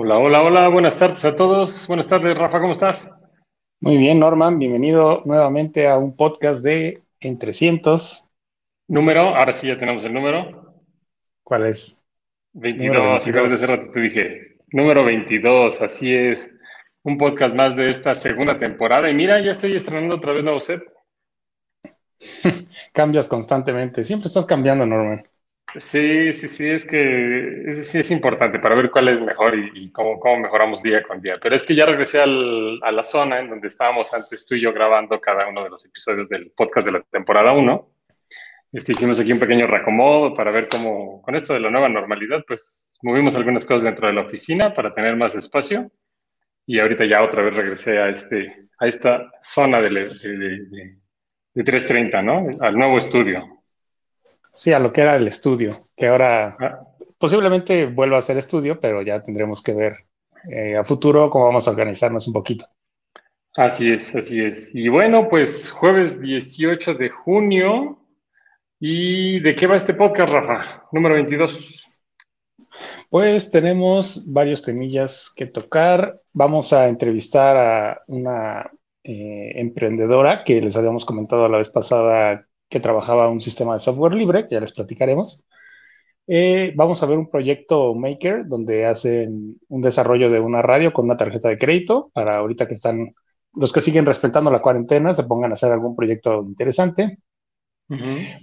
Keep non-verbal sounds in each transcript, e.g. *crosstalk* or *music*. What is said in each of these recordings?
Hola, hola, hola, buenas tardes a todos. Buenas tardes, Rafa, ¿cómo estás? Muy bien, Norman, bienvenido nuevamente a un podcast de En 300. Número, ahora sí ya tenemos el número. ¿Cuál es? 22, acabo de hace rato te dije. Número 22, así es. Un podcast más de esta segunda temporada. Y mira, ya estoy estrenando otra vez nuevo set. *laughs* Cambias constantemente. Siempre estás cambiando, Norman. Sí, sí, sí, es que es, sí es importante para ver cuál es mejor y, cómo, cómo, mejoramos día con día. Pero es que ya regresé al, a la zona en donde estábamos antes tú y yo grabando cada uno de los episodios del podcast de la temporada 1. Este, hicimos aquí un pequeño reacomodo para ver cómo, con esto de la nueva normalidad, pues movimos algunas cosas dentro de la oficina para tener más espacio. Y ahorita ya otra vez regresé a, este, a esta zona de, de, de 330, ¿no? Al nuevo estudio. Sí, a lo que era el estudio, que ahora ah. posiblemente vuelva a ser estudio, pero ya tendremos que ver eh, a futuro cómo vamos a organizarnos un poquito. Así es, así es. Y bueno, pues jueves 18 de junio. ¿Y de qué va este podcast, Rafa? Número 22. Pues tenemos varios temillas que tocar. Vamos a entrevistar a una eh, emprendedora que les habíamos comentado la vez pasada que trabajaba un sistema de software libre, que ya les platicaremos. Eh, vamos a ver un proyecto Maker donde hacen un desarrollo de una radio con una tarjeta de crédito para ahorita que están los que siguen respetando la cuarentena se pongan a hacer algún proyecto interesante.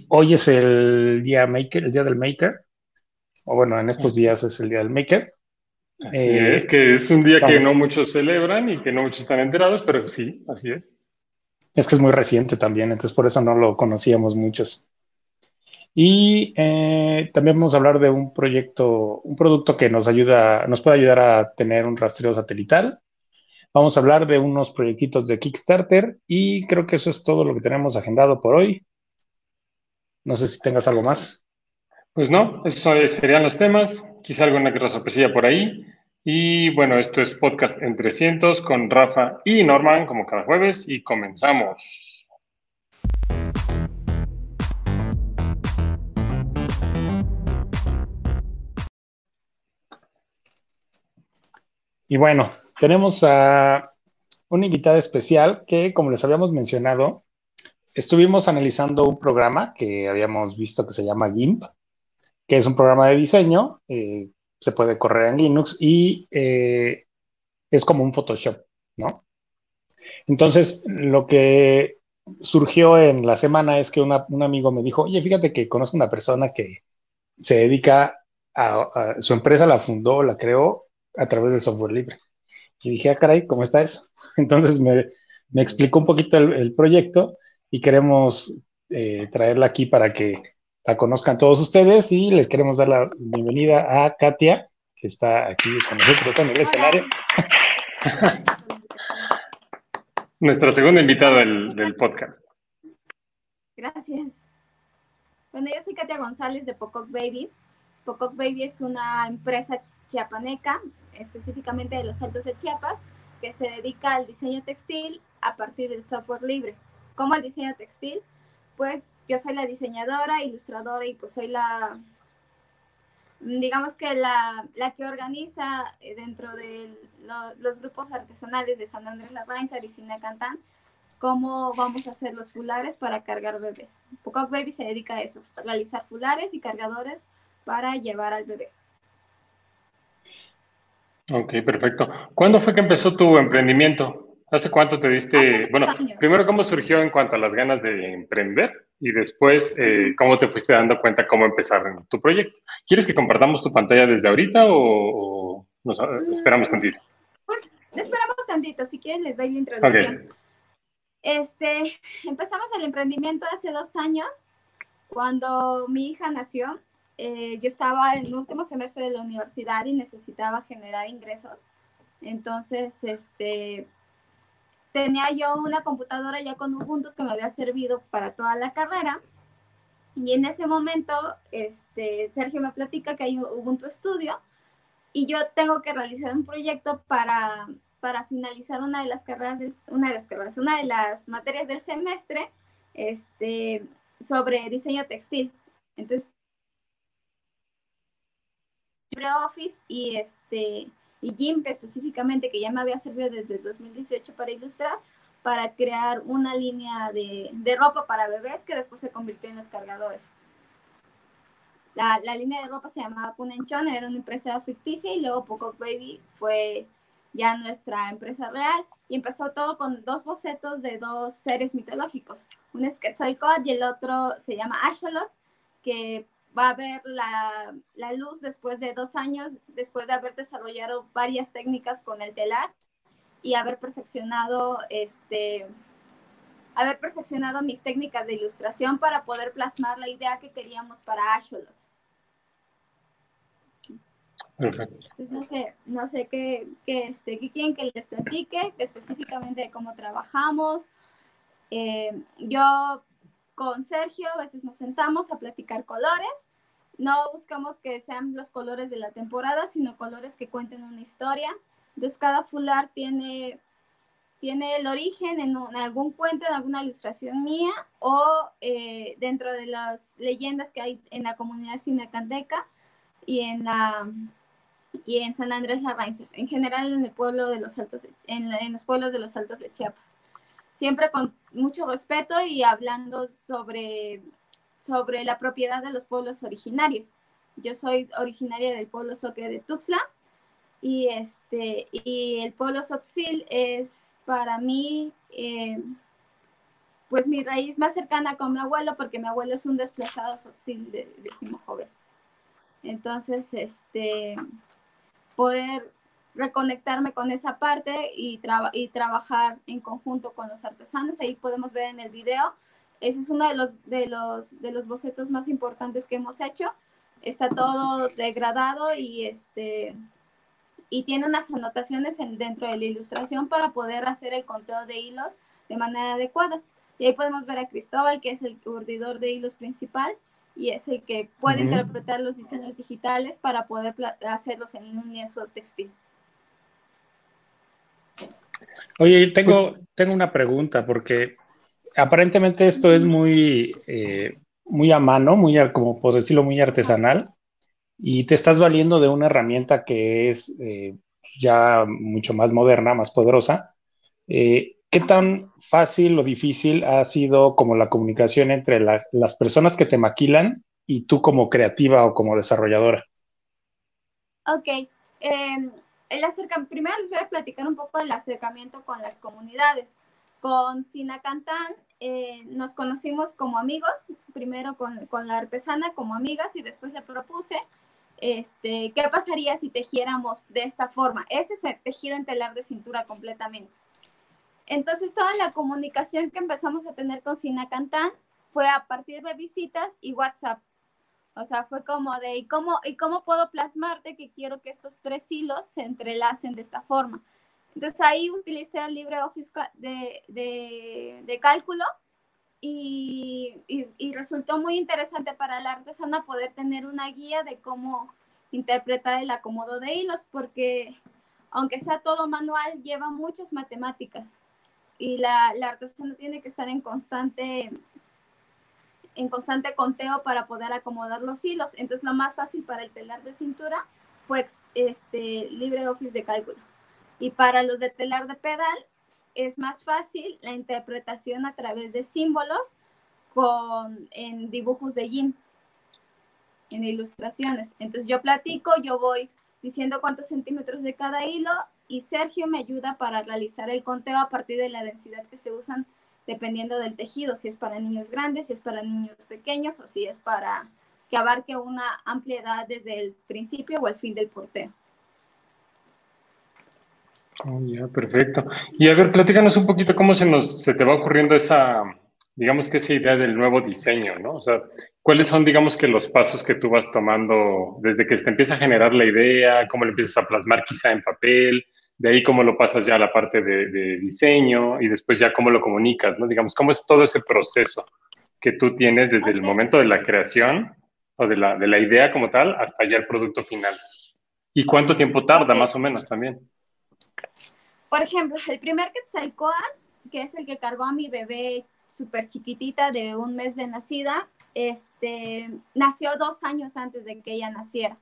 Hoy es el día Maker, el día del Maker. O bueno, en estos días es el día del Maker. Así eh, es, que es un día que no muchos celebran y que no muchos están enterados, pero sí, así es. Es que es muy reciente también, entonces por eso no lo conocíamos muchos. Y eh, también vamos a hablar de un proyecto, un producto que nos ayuda, nos puede ayudar a tener un rastreo satelital. Vamos a hablar de unos proyectitos de Kickstarter y creo que eso es todo lo que tenemos agendado por hoy. No sé si tengas algo más. Pues no, esos serían los temas. Quizá alguna que sorpresilla por ahí. Y bueno, esto es Podcast en 300 con Rafa y Norman, como cada jueves, y comenzamos. Y bueno, tenemos a una invitada especial que, como les habíamos mencionado, estuvimos analizando un programa que habíamos visto que se llama GIMP, que es un programa de diseño eh, se puede correr en Linux y eh, es como un Photoshop, ¿no? Entonces, lo que surgió en la semana es que un amigo me dijo, oye, fíjate que conozco una persona que se dedica a, su empresa, la fundó, la creó a través del software libre. Y dije, ah, caray, ¿cómo está eso? *laughs* Entonces me, explicó un poquito el, proyecto y queremos eh, traerla aquí para que la conozcan todos ustedes y les queremos dar la bienvenida a Katia, que está aquí con nosotros en el escenario. *laughs* Nuestra segunda invitada del, podcast. Gracias. Bueno, yo soy Katia González de Pococ Baby. Pococ Baby es una empresa chiapaneca, específicamente de los Altos de Chiapas, que se dedica al diseño textil a partir del software libre. ¿Cómo el diseño textil? Pues yo soy la diseñadora, ilustradora y pues soy la, digamos que la, la que organiza eh, dentro de los grupos artesanales de San Andrés Larraín, y Cantán, cómo vamos a hacer los fulares para cargar bebés. Pococ Baby se dedica a eso, a realizar fulares y cargadores para llevar al bebé. Ok, perfecto. ¿Cuándo fue que empezó tu emprendimiento? ¿Hace cuánto te diste, bueno, primero cómo surgió en cuanto a las ganas de emprender y después eh, cómo te fuiste dando cuenta cómo empezar tu proyecto? ¿Quieres que compartamos tu pantalla desde ahorita o, nos mm, esperamos tantito? Bueno, esperamos tantito, si quieres les doy la introducción. Este, empezamos el emprendimiento hace dos años, cuando mi hija nació. Eh, yo estaba en el último semestre de la universidad y necesitaba generar ingresos. Entonces, este, tenía yo una computadora ya con Ubuntu que me había servido para toda la carrera. Y en ese momento, este, Sergio me platica que hay un Ubuntu Studio y yo tengo que realizar un proyecto para, para finalizar una de las carreras, una de las carreras, una de las materias del semestre, este, sobre diseño textil. Entonces, LibreOffice y este y GIMP específicamente, que ya me había servido desde 2018 para ilustrar, para crear una línea de, de ropa para bebés que después se convirtió en los cargadores. La, la, línea de ropa se llamaba Punenchon, era una empresa ficticia y luego Poco Baby fue ya nuestra empresa real y empezó todo con dos bocetos de dos seres mitológicos. Un es Quetzalcóatl y el otro se llama Asholot, que va a ver la, la, luz después de dos años, después de haber desarrollado varias técnicas con el telar y haber perfeccionado este haber perfeccionado mis técnicas de ilustración para poder plasmar la idea que queríamos para Asholot. Perfecto. Entonces, no sé, no sé qué, qué, este, qué quieren que les platique específicamente de cómo trabajamos. Eh, yo con Sergio a veces nos sentamos a platicar colores. No buscamos que sean los colores de la temporada, sino colores que cuenten una historia. Entonces, cada fular tiene, tiene el origen en, algún cuento, en alguna ilustración mía o eh, dentro de las leyendas que hay en la comunidad cinecandeca y en la y en San Andrés Larrainza, en general en el pueblo de los Altos, en, los pueblos de los Altos de Chiapas. Siempre con mucho respeto y hablando sobre, sobre la propiedad de los pueblos originarios. Yo soy originaria del pueblo Soque de Tuxtla y, este, y el pueblo Sotzil es para mí eh, pues mi raíz más cercana con mi abuelo porque mi abuelo es un desplazado Sotzil de, de Joven. Entonces, este, poder reconectarme con esa parte y, y trabajar en conjunto con los artesanos. Ahí podemos ver en el video. Ese es uno de los, de los, de los bocetos más importantes que hemos hecho. Está todo degradado y, este, y tiene unas anotaciones en, dentro de la ilustración para poder hacer el conteo de hilos de manera adecuada. Y ahí podemos ver a Cristóbal, que es el urdidor de hilos principal, y es el que puede interpretar los diseños digitales para poder hacerlos en un lienzo textil. Oye, tengo, tengo una pregunta porque aparentemente esto es muy, eh, muy a mano, muy, como por decirlo, muy artesanal y te estás valiendo de una herramienta que es eh, ya mucho más moderna, más poderosa. Eh, ¿Qué tan fácil o difícil ha sido como la comunicación entre las personas que te maquilan y tú como creativa o como desarrolladora? Ok. Eh, el primero les voy a platicar un poco del acercamiento con las comunidades. Con Sinacantán eh, nos conocimos como amigos, primero con, con, la artesana como amigas y después le propuse este, qué pasaría si tejiéramos de esta forma. Ese es el tejido en telar de cintura completamente. Entonces, toda la comunicación que empezamos a tener con Sinacantán fue a partir de visitas y WhatsApp. O sea, fue como de, ¿y cómo, ¿y cómo puedo plasmarte que quiero que estos tres hilos se entrelacen de esta forma? Entonces ahí utilicé el LibreOffice de, de, de cálculo y, y, y, resultó muy interesante para la artesana poder tener una guía de cómo interpretar el acomodo de hilos, porque aunque sea todo manual, lleva muchas matemáticas y la, la artesana tiene que estar en constante en constante conteo para poder acomodar los hilos. Entonces lo más fácil para el telar de cintura fue este LibreOffice de cálculo. Y para los de telar de pedal es más fácil la interpretación a través de símbolos con, en dibujos de Jim, en ilustraciones. Entonces yo platico, yo voy diciendo cuántos centímetros de cada hilo y Sergio me ayuda para realizar el conteo a partir de la densidad que se usan dependiendo del tejido, si es para niños grandes, si es para niños pequeños o si es para que abarque una ampliedad desde el principio o el fin del porteo. Oh, ya, perfecto. Y a ver, platícanos un poquito cómo se nos se te va ocurriendo esa, digamos que esa idea del nuevo diseño, ¿no? O sea, ¿cuáles son, digamos que los pasos que tú vas tomando desde que te empieza a generar la idea, cómo lo empiezas a plasmar quizá en papel, de ahí cómo lo pasas ya a la parte de, diseño y después ya cómo lo comunicas, ¿no? Digamos, cómo es todo ese proceso que tú tienes desde el momento de la creación o de la, de la, idea como tal hasta ya el producto final. ¿Y cuánto tiempo tarda más o menos también? Por ejemplo, el primer Quetzalcoatl, que es el que cargó a mi bebé súper chiquitita de un mes de nacida, este, nació dos años antes de que ella naciera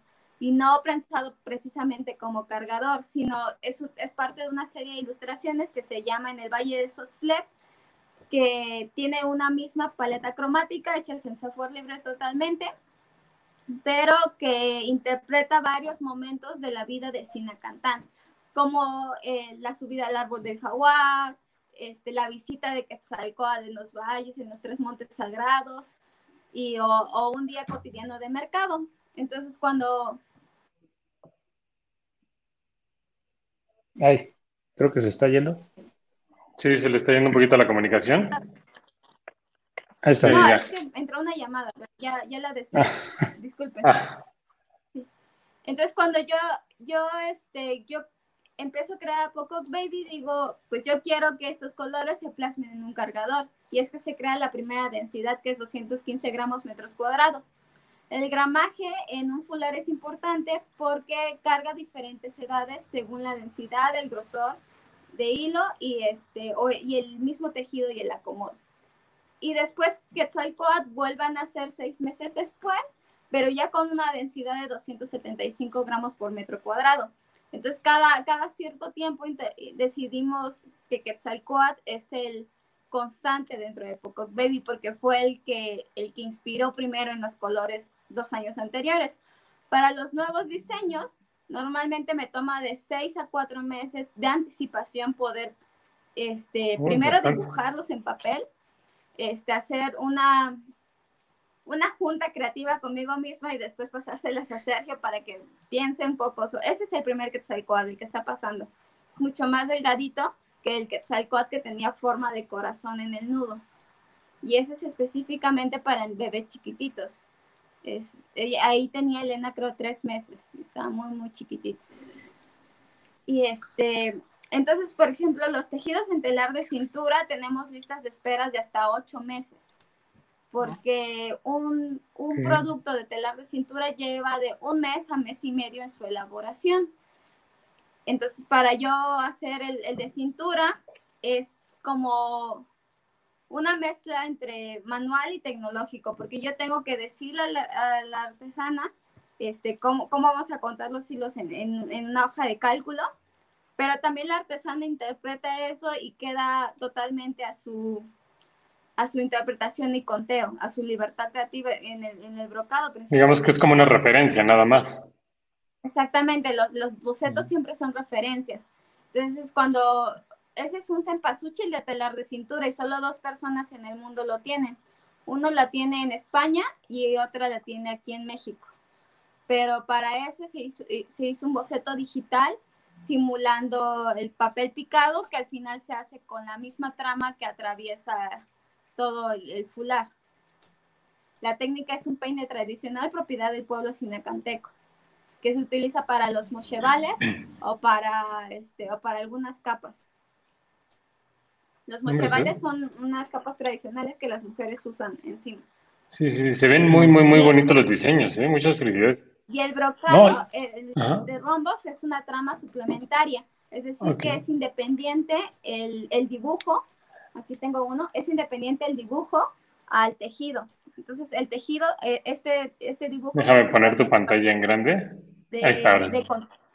y no pensado precisamente como cargador, sino es, es parte de una serie de ilustraciones que se llama En el Valle de Sotzlev, que tiene una misma paleta cromática hecha en software libre totalmente, pero que interpreta varios momentos de la vida de Sina Cantán, como eh, la subida al árbol del jaguar, este, la visita de Quetzalcóatl en los valles, en los tres montes sagrados, y, o, un día cotidiano de mercado. Entonces, cuando... Ay, creo que se está yendo. Sí, se le está yendo un poquito la comunicación. Ahí está. No, es que entró una llamada, ya, ya la despedí. Disculpen. Ah. Entonces, cuando yo, yo, este, yo empiezo a crear Poco Baby, digo, pues yo quiero que estos colores se plasmen en un cargador. Y es que se crea la primera densidad, que es 215 gramos metros cuadrados. El gramaje en un fular es importante porque carga diferentes edades según la densidad, el grosor de hilo y, este, y el mismo tejido y el acomodo. Y después Quetzalcoatl vuelvan a ser seis meses después, pero ya con una densidad de 275 gramos por metro cuadrado. Entonces, cada, cada cierto tiempo decidimos que Quetzalcoatl es el constante dentro de Poco Baby porque fue el que, el que inspiró primero en los colores dos años anteriores. Para los nuevos diseños, Normalmente me toma de seis a cuatro meses de anticipación poder, este, primero dibujarlos en papel, este, hacer una, una junta creativa conmigo misma y después pasárselas a Sergio para que piense un poco. ese es el primer Quetzalcoatl que está pasando. Es mucho más delgadito que el Quetzalcoatl que tenía forma de corazón en el nudo. Y ese es específicamente para bebés chiquititos. Es, ahí tenía Elena creo tres meses, estaba muy, muy chiquitita. Y este, entonces, por ejemplo, los tejidos en telar de cintura tenemos listas de esperas de hasta ocho meses, porque un, un producto de telar de cintura lleva de un mes a mes y medio en su elaboración. Entonces, para yo hacer el, de cintura, es como una mezcla entre manual y tecnológico, porque yo tengo que decirle a la, artesana este, cómo, cómo, vamos a contar los hilos en, en, una hoja de cálculo, pero también la artesana interpreta eso y queda totalmente a su, a su interpretación y conteo, a su libertad creativa en el, en el brocado. Digamos que es como una referencia, nada más. Exactamente, los, los bocetos siempre son referencias. Entonces, cuando ese es un cempasúchil de telar de cintura y solo dos personas en el mundo lo tienen. Uno la tiene en España y otra la tiene aquí en México. Pero para ese se hizo, eh, se hizo un boceto digital simulando el papel picado que al final se hace con la misma trama que atraviesa todo el, fular. La técnica es un peine tradicional propiedad del pueblo sinacanteco, que se utiliza para los mochevales o para, este, o para algunas capas. Los mochevales son unas capas tradicionales que las mujeres usan encima. Sí, sí, se ven muy, muy, muy bonitos los diseños, ¿eh? Muchas felicidades. Y el brocado de rombos es una trama suplementaria, es decir, que es independiente el, el, dibujo, aquí tengo uno, es independiente el dibujo al tejido. Entonces, el tejido, eh, este, este dibujo... Déjame poner tu pantalla en grande. Ahí está.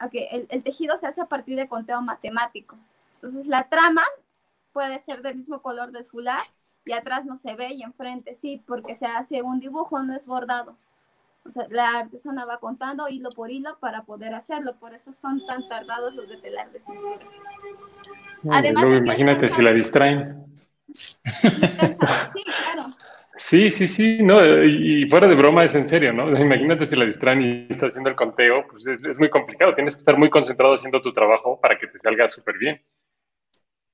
okay, el, el tejido se hace a partir de conteo matemático. Entonces, la trama puede ser del mismo color del fular y atrás no se ve y enfrente sí, porque se hace un dibujo, no es bordado. O sea, la artesana va contando hilo por hilo para poder hacerlo, por eso son tan tardados los de telar de cintura. Además, imagínate si la distraen. Sí, claro. Sí, sí, sí, no, y fuera de broma es en serio, ¿no? *laughs* Imagínate si la distraen y está haciendo el conteo, pues es, es muy complicado, tienes que estar muy concentrado haciendo tu trabajo para que te salga súper bien.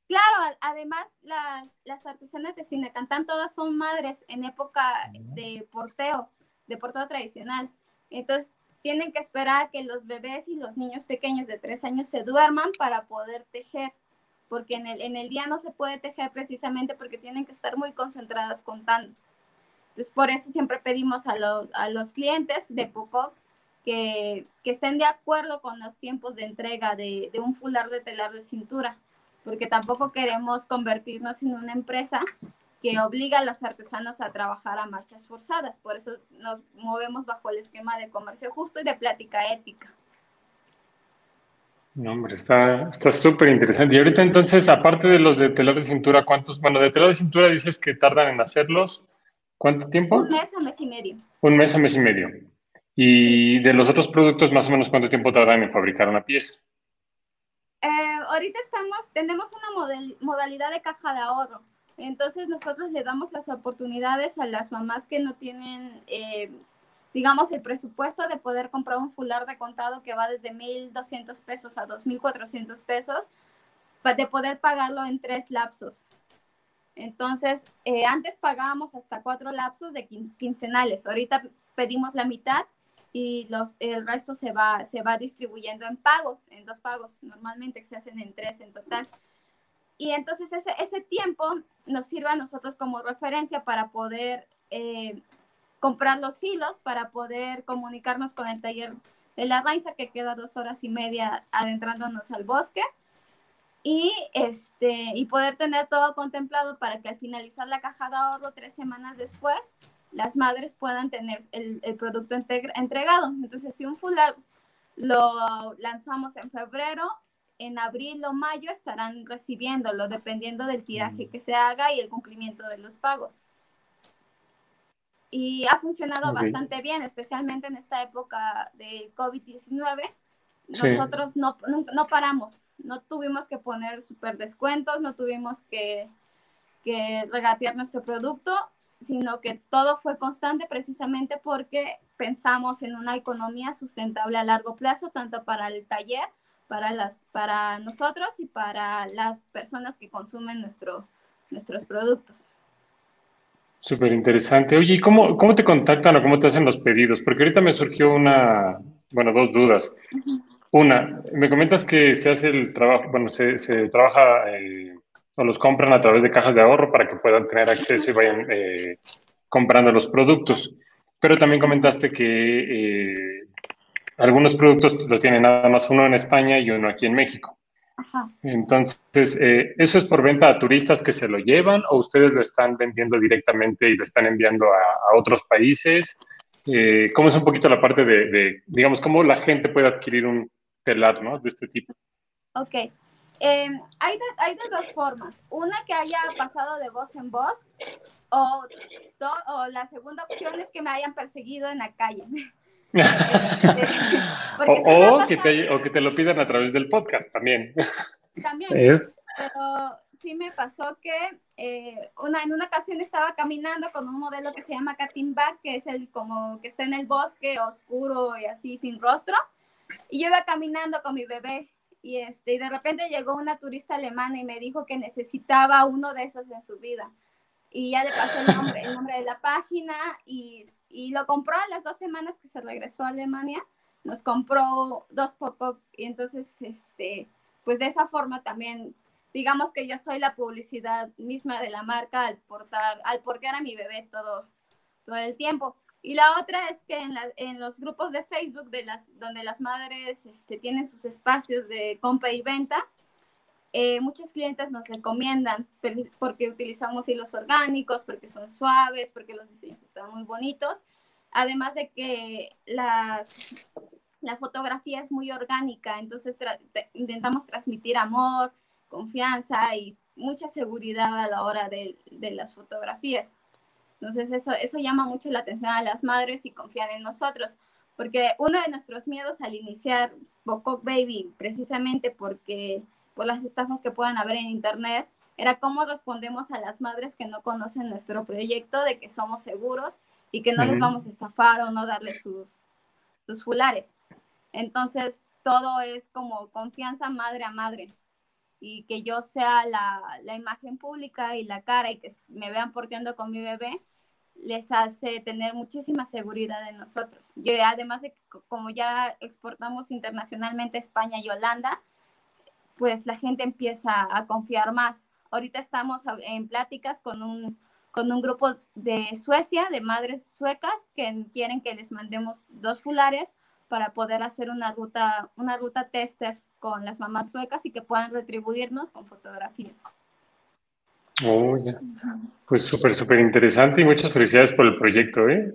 Claro, además las, las artesanas de Cinecantán todas son madres en época de porteo, de porteo tradicional. Entonces tienen que esperar a que los bebés y los niños pequeños de tres años se duerman para poder tejer, porque en el, en el día no se puede tejer precisamente porque tienen que estar muy concentradas contando. Entonces por eso siempre pedimos a, a los clientes de poco que, que, estén de acuerdo con los tiempos de entrega de, de un fular de telar de cintura porque tampoco queremos convertirnos en una empresa que obliga a los artesanos a trabajar a marchas forzadas. Por eso nos movemos bajo el esquema de comercio justo y de plática ética. No, hombre, está súper interesante. Y ahorita entonces, aparte de los de telar de cintura, ¿cuántos? Bueno, de telar de cintura dices que tardan en hacerlos. ¿Cuánto tiempo? Un mes a mes y medio. Un mes a mes y medio. Y de los otros productos, más o menos, ¿cuánto tiempo tardan en fabricar una pieza? Eh, ahorita estamos, tenemos una modalidad de caja de ahorro. Entonces nosotros le damos las oportunidades a las mamás que no tienen eh, digamos, el presupuesto de poder comprar un fular de contado que va desde 1.200 pesos a 2.400 pesos, de poder pagarlo en tres lapsos. Entonces, eh, antes pagábamos hasta cuatro lapsos de quincenales. Ahorita pedimos la mitad y el resto se va, se va distribuyendo en pagos, en dos pagos, normalmente se hacen en tres en total. Y entonces ese, ese tiempo nos sirve a nosotros como referencia para poder eh, comprar los hilos para poder comunicarnos con el taller de la Raiza, que queda dos horas y media adentrándonos al bosque. Y, este, y poder tener todo contemplado para que al finalizar la caja de ahorro tres semanas después, las madres puedan tener el, el producto entregado. Entonces, si un fular lo lanzamos en febrero, en abril o mayo estarán recibiéndolo, dependiendo del tiraje que se haga y el cumplimiento de los pagos. Y ha funcionado bastante bien, especialmente en esta época del COVID-19. Nosotros no, no, paramos, no tuvimos que poner super descuentos, no tuvimos que, que regatear nuestro producto, sino que todo fue constante precisamente porque pensamos en una economía sustentable a largo plazo, tanto para el taller, para, las, para nosotros y para las personas que consumen nuestro, nuestros productos. Súper interesante. Oye, ¿y cómo, cómo te contactan o cómo te hacen los pedidos? Porque ahorita me surgió una, bueno, dos dudas. Una, me comentas que se hace el trabajo, bueno, se, se trabaja eh, o los compran a través de cajas de ahorro para que puedan tener acceso y vayan eh, comprando los productos. Pero también comentaste que eh, algunos productos los tienen nada más uno en España y uno aquí en México. Entonces, eh, ¿eso es por venta a turistas que se lo llevan o ustedes lo están vendiendo directamente y lo están enviando a, otros países? Eh, ¿Cómo es un poquito la parte de, digamos, cómo la gente puede adquirir un telar ¿no? de este tipo? Ok. Em, hay, de, hay de dos formas. Una que haya pasado de voz en voz o, o la segunda opción es que me hayan perseguido en la calle. *laughs* o, que te, lo pidan a través del podcast también. *laughs* También. Pero sí me pasó que eh, una, en una ocasión estaba caminando con un modelo que se llama Back, que es el como que está en el bosque oscuro y así sin rostro. Y yo iba caminando con mi bebé y, este, y de repente llegó una turista alemana y me dijo que necesitaba uno de esos en su vida y ya le pasé el nombre, el nombre de la página y, y, lo compró a las dos semanas que se regresó a Alemania, nos compró dos pop y entonces, este, pues de esa forma también, digamos que yo soy la publicidad misma de la marca al portar, al portar a mi bebé todo, todo el tiempo. Y la otra es que en, la, en los grupos de Facebook de las, donde las madres este, tienen sus espacios de compra y venta, eh, muchos clientes nos recomiendan porque utilizamos hilos orgánicos, porque son suaves, porque los diseños están muy bonitos. Además de que la fotografía es muy orgánica, entonces intentamos transmitir amor, confianza y mucha seguridad a la hora de, de, las fotografías. Entonces eso, eso llama mucho la atención a las madres y confían en nosotros, porque uno de nuestros miedos al iniciar Boco Baby, precisamente porque por las estafas que puedan haber en Internet, era cómo respondemos a las madres que no conocen nuestro proyecto, de que somos seguros y que no les vamos a estafar o no darles sus, sus fulares. Entonces, todo es como confianza madre a madre y que yo sea la, la, imagen pública y la cara y que me vean porteando con mi bebé, les hace tener muchísima seguridad en nosotros. Yo, además de como ya exportamos internacionalmente a España y Holanda, pues la gente empieza a confiar más. Ahorita estamos en pláticas con un, con un grupo de Suecia, de madres suecas, que quieren que les mandemos dos fulares para poder hacer una ruta, una ruta tester con las mamás suecas y que puedan retribuirnos con fotografías. Oh, ya. Pues súper, súper interesante y muchas felicidades por el proyecto, ¿eh?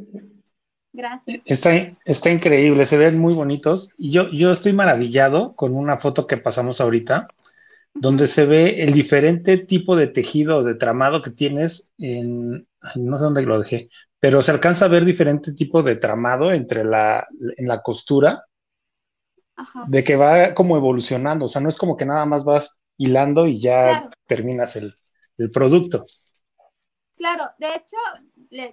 Gracias. Está, está increíble, se ven muy bonitos. Y yo, yo estoy maravillado con una foto que pasamos ahorita, donde se ve el diferente tipo de tejido de tramado que tienes en, no sé dónde lo dejé, pero se alcanza a ver diferente tipo de tramado entre la, en la costura, de que va como evolucionando, o sea, no es como que nada más vas hilando y ya terminas el, el producto. Claro, de hecho,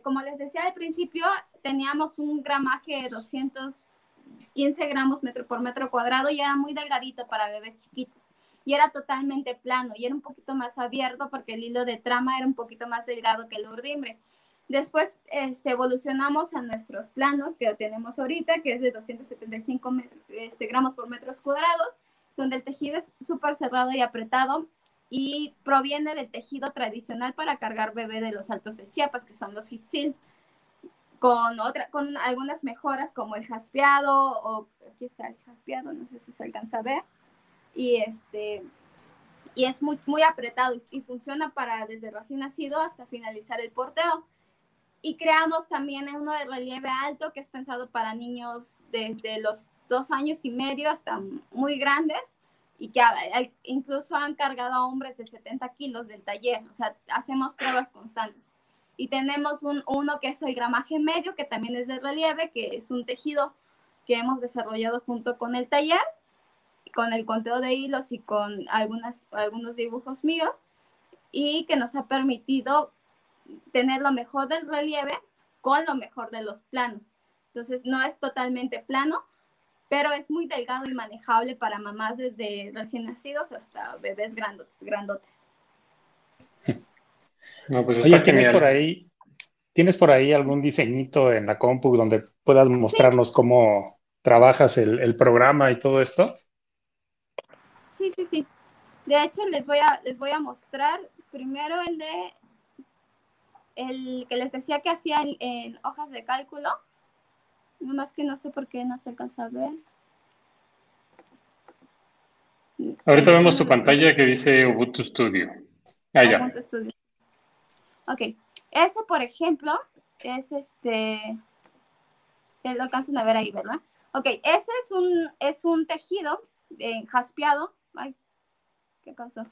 como les decía al principio, teníamos un gramaje de 215 gramos metro por metro cuadrado y era muy delgadito para bebés chiquitos. Y era totalmente plano y era un poquito más abierto porque el hilo de trama era un poquito más delgado que el urdimbre. Después este, evolucionamos a nuestros planos que tenemos ahorita, que es de 275 este, gramos por metros cuadrados, donde el tejido es súper cerrado y apretado y proviene del tejido tradicional para cargar bebé de los altos de Chiapas, que son los Hitsil, con, otra, con algunas mejoras como el jaspeado, o aquí está el jaspeado, no sé si se alcanza a ver, y, este, y es muy, muy apretado y, funciona para desde recién nacido hasta finalizar el porteo. Y creamos también uno de relieve alto que es pensado para niños desde los dos años y medio hasta muy grandes y que incluso han cargado a hombres de 70 kilos del taller. O sea, hacemos pruebas constantes. Y tenemos un, uno que es el gramaje medio, que también es de relieve, que es un tejido que hemos desarrollado junto con el taller, con el conteo de hilos y con algunas, algunos dibujos míos, y que nos ha permitido tener lo mejor del relieve con lo mejor de los planos. Entonces, no es totalmente plano, pero es muy delgado y manejable para mamás desde recién nacidos hasta bebés grandotes. *laughs* No, pues Oye, ¿tienes por ahí, ¿tienes por ahí algún diseñito en la compu donde puedas mostrarnos cómo trabajas el, programa y todo esto? Sí, sí, sí. De hecho, les voy a, les voy a mostrar primero el de el que les decía que hacía en hojas de cálculo más que no sé por qué no se alcanza a ver. Ahorita vemos tu pantalla que dice Ubuntu Studio. Ah, ya. Ubuntu Studio. Ok. Eso, por ejemplo, es este. Se lo alcanzan a ver ahí, ¿verdad? Ok, ese es un, es un tejido eh, jaspeado. Ay, ¿qué pasó?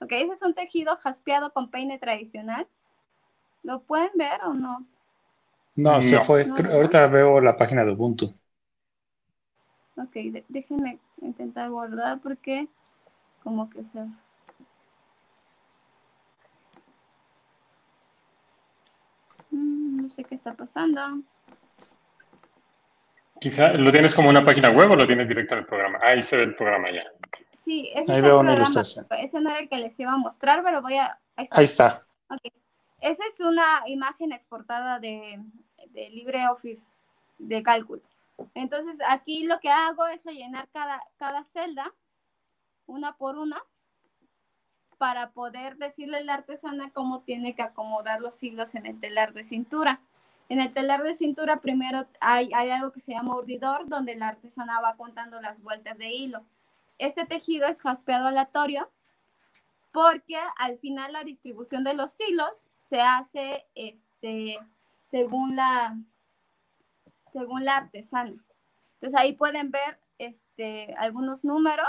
Ok, ese es un tejido jaspeado con peine tradicional. ¿Lo pueden ver o no? No, se fue. Ahorita veo la página de Ubuntu. Ok, déjenme intentar guardar porque como que se... Mm, no sé qué está pasando. Quizá lo tienes como una página web o lo tienes directo en el programa. Ahí se ve el programa ya. Sí, ese, Ahí veo una ilustración. ese no era el que les iba a mostrar, pero voy a... Ahí está. Ahí está. Okay. Esa es una imagen exportada de, LibreOffice de cálculo. Entonces aquí lo que hago es rellenar cada, cada celda una por una para poder decirle a la artesana cómo tiene que acomodar los hilos en el telar de cintura. En el telar de cintura primero hay, hay algo que se llama urdidor, donde la artesana va contando las vueltas de hilo. Este tejido es jaspeado aleatorio porque al final la distribución de los hilos se hace este, según la, según la artesana. Entonces ahí pueden ver este, algunos números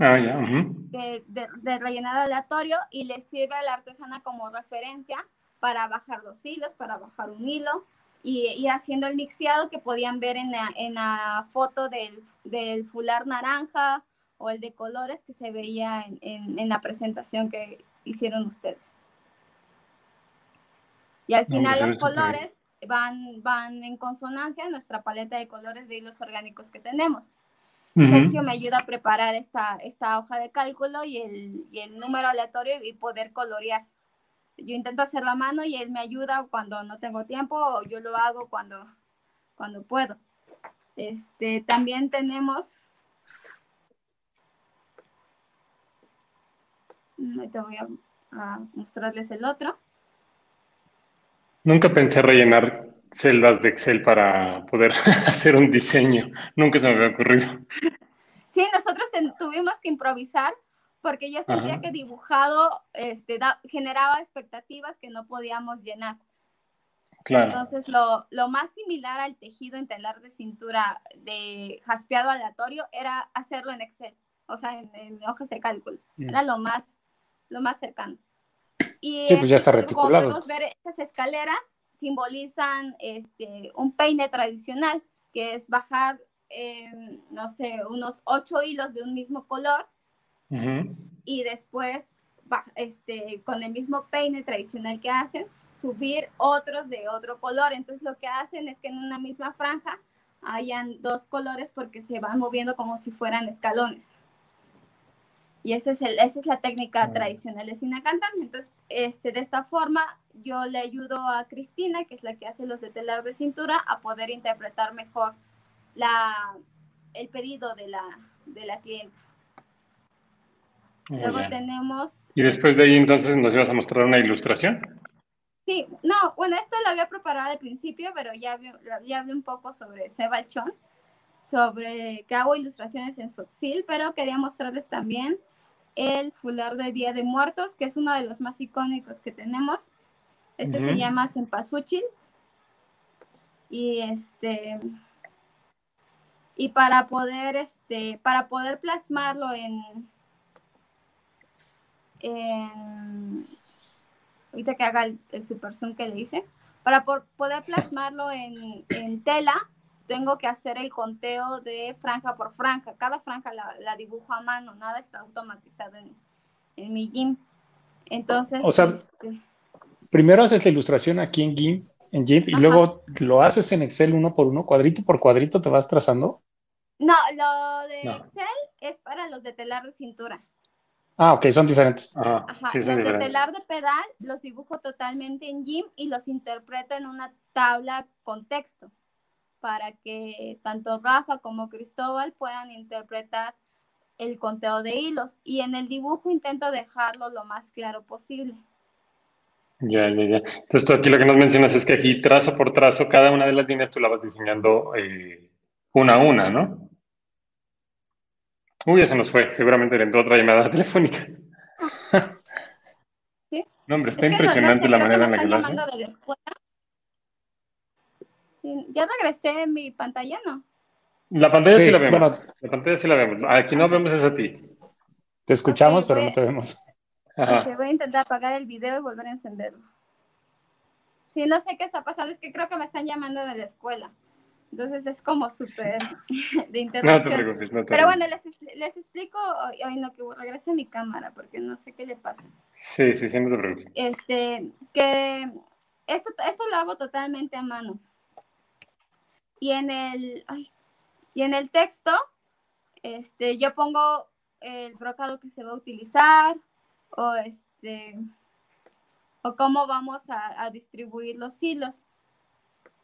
ah, de, de, rellenado aleatorio y le sirve a la artesana como referencia para bajar los hilos, para bajar un hilo y ir haciendo el mixeado que podían ver en la, en la foto del, del, fular naranja o el de colores que se veía en, en, en la presentación que hicieron ustedes. Y al final los colores van, van en consonancia en nuestra paleta de colores de hilos orgánicos que tenemos. Sergio me ayuda a preparar esta, esta hoja de cálculo y el, y el número aleatorio y poder colorear. Yo intento hacer la mano y él me ayuda cuando no tengo tiempo o yo lo hago cuando, cuando puedo. Este, también tenemos... Ahorita voy a mostrarles el otro. Nunca pensé rellenar celdas de Excel para poder *laughs* hacer un diseño. Nunca se me había ocurrido. Sí, nosotros tuvimos que improvisar porque yo sentía que dibujado este, generaba expectativas que no podíamos llenar. Entonces, lo, lo, más similar al tejido en telar de cintura de jaspeado aleatorio era hacerlo en Excel, o sea, en, hojas de cálculo. Mm. Era lo más, lo más cercano. Y sí, pues ya está reticulado. Como podemos ver, estas escaleras simbolizan este, un peine tradicional, que es bajar, em, no sé, unos ocho hilos de un mismo color y después, este, con el mismo peine tradicional que hacen, subir otros de otro color. Entonces lo que hacen es que en una misma franja hayan dos colores porque se van moviendo como si fueran escalones. Y ese es el, esa es la técnica tradicional de Sinacantan. Entonces, este, de esta forma, yo le ayudo a Cristina, que es la que hace los de telar de cintura, a poder interpretar mejor la, el pedido de la, de la clienta. Luego tenemos... Y después de ahí entonces nos ibas a mostrar una ilustración. Sí, no, bueno, esto lo había preparado al principio, pero ya, ya hablé un poco sobre Sebalchón, sobre que hago ilustraciones en Sotzil, pero quería mostrarles también el fular de Día de Muertos, que es uno de los más icónicos que tenemos. Este se llama Cempasúchil. Y este y para poder este para poder plasmarlo en en ahorita que haga el, super zoom que le hice, para poder plasmarlo en, tela, tengo que hacer el conteo de franja por franja. Cada franja la, dibujo a mano, nada está automatizado en, mi GIMP. Entonces, o sea, este, primero haces la ilustración aquí en GIMP, en GIMP y luego lo haces en Excel uno por uno, cuadrito por cuadrito te vas trazando. No, lo de Excel es para los de telar de cintura. Ah, ok, son diferentes. Ajá, los de telar de pedal los dibujo totalmente en GIMP y los interpreto en una tabla con texto para que tanto Rafa como Cristóbal puedan interpretar el conteo de hilos y en el dibujo intento dejarlo lo más claro posible. Ya, ya, ya. Entonces tú aquí lo que nos mencionas es que aquí trazo por trazo cada una de las líneas tú la vas diseñando eh, una a una, ¿no? Uy, eso nos fue. Seguramente le entró otra llamada *laughs* telefónica. *laughs* ¿Sí? No, hombre, está impresionante la manera en la que lo hace. Sí, ya regresé en mi pantalla, ¿no? La pantalla sí, la vemos. la pantalla sí la vemos. Aquí no vemos es a ti. Te escuchamos, pero no te vemos. voy a intentar apagar el video y volver a encenderlo. Sí, no sé qué está pasando, es que creo que me están llamando de la escuela. Entonces es como súper *laughs* de interrupción. Pero bueno, les, explico hoy, no que regrese a mi cámara porque no sé qué le pasa. Sí, sí, sí, no te preocupes. Este, que esto, esto lo hago totalmente a mano. Y en el, y en el texto, este, yo pongo el brocado que se va a utilizar o este, o cómo vamos a distribuir los hilos.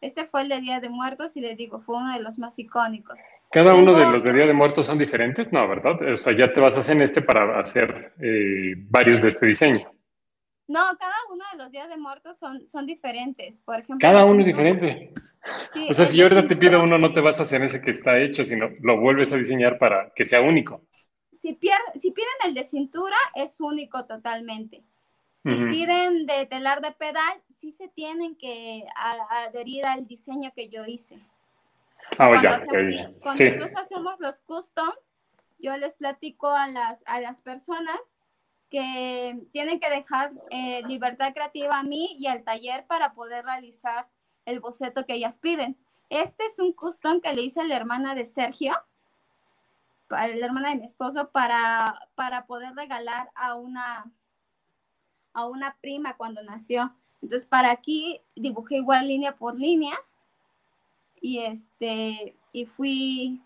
Este fue el de Día de Muertos y les digo, fue uno de los más icónicos. ¿Cada uno de los de Día de Muertos son diferentes? No, ¿verdad? O sea, ya te vas a hacer este para hacer eh, varios de este diseño. No, cada uno de los días de muertos son, son diferentes. Por ejemplo, cada uno es diferente. o sea, si yo ahorita te pido uno, no te vas a hacer ese que está hecho, sino lo vuelves a diseñar para que sea único. Si, si piden el de cintura, es único totalmente. Si piden de telar de pedal, sí se tienen que adherir al diseño que yo hice. Ah, cuando, cuando incluso hacemos los customs, yo les platico a las, a las personas que tienen que dejar eh, libertad creativa a mí y al taller para poder realizar el boceto que ellas piden. Este es un custom que le hice a la hermana de Sergio, a la hermana de mi esposo, para, para poder regalar a una, a una prima cuando nació. Entonces, para aquí dibujé igual línea por línea y este, y fui,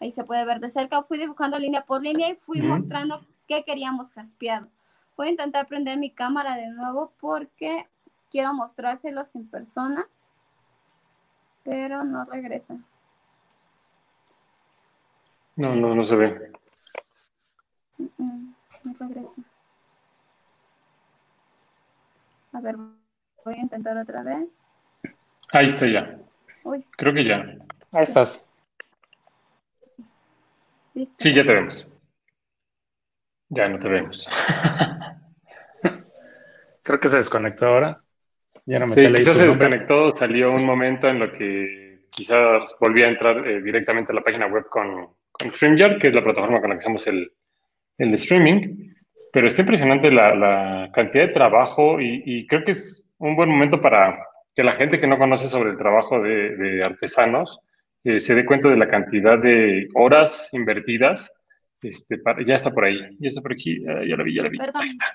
ahí se puede ver de cerca, fui dibujando línea por línea y fui mostrando qué queríamos jaspeado. Voy a intentar prender mi cámara de nuevo porque quiero mostrárselos en persona, pero no regresa. No, no, no se ve. no regresa. A ver, voy a intentar otra vez. Ahí está ya. Creo que ya. Ahí estás. Sí, ya te vemos. Ya no te vemos. *laughs* Creo que se desconectó ahora. Ya no me sí, quizás se desconectó, salió un momento en lo que quizás volví a entrar eh, directamente a la página web con, con StreamYard, que es la plataforma con la que hacemos el, el streaming. Pero está impresionante la, la cantidad de trabajo y, creo que es un buen momento para que la gente que no conoce sobre el trabajo de, de artesanos eh, se dé cuenta de la cantidad de horas invertidas. Este, ya está por ahí, ya está por aquí, ya la vi, ya la vi. Ahí está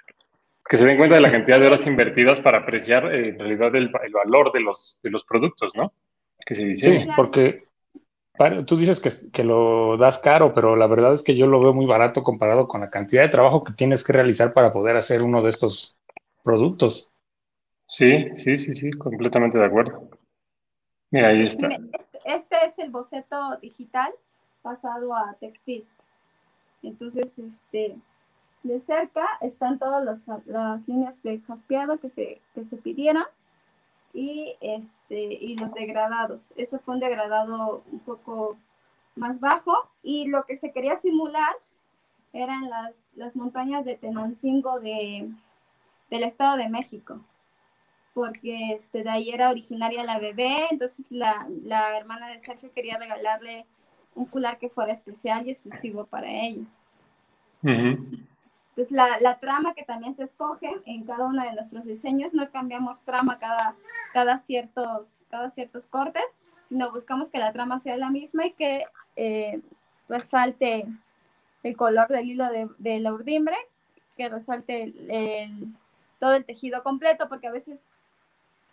que se den cuenta de la cantidad de horas invertidas para apreciar eh, en realidad el, valor de los, de los productos, ¿no? Que se dice. Sí, porque tú dices que, que, lo das caro, pero la verdad es que yo lo veo muy barato comparado con la cantidad de trabajo que tienes que realizar para poder hacer uno de estos productos. Sí, sí, sí, sí, completamente de acuerdo. Mira, ahí está. Este, este, es el boceto digital pasado a textil. Entonces, este, de cerca están todas las, líneas de jaspeado que se, que se pidieron y, este, y los degradados. Eso fue un degradado un poco más bajo y lo que se quería simular eran las, las montañas de Tenancingo de, del Estado de México, porque este, de ahí era originaria la bebé, entonces la, la hermana de Sergio quería regalarle un fular que fuera especial y exclusivo para ellas. Entonces, la, la, trama que también se escoge en cada uno de nuestros diseños, no cambiamos trama cada, cada, ciertos, cada ciertos cortes, sino buscamos que la trama sea la misma y que eh, resalte el color del hilo de, de la urdimbre, que resalte el, todo el tejido completo, porque a veces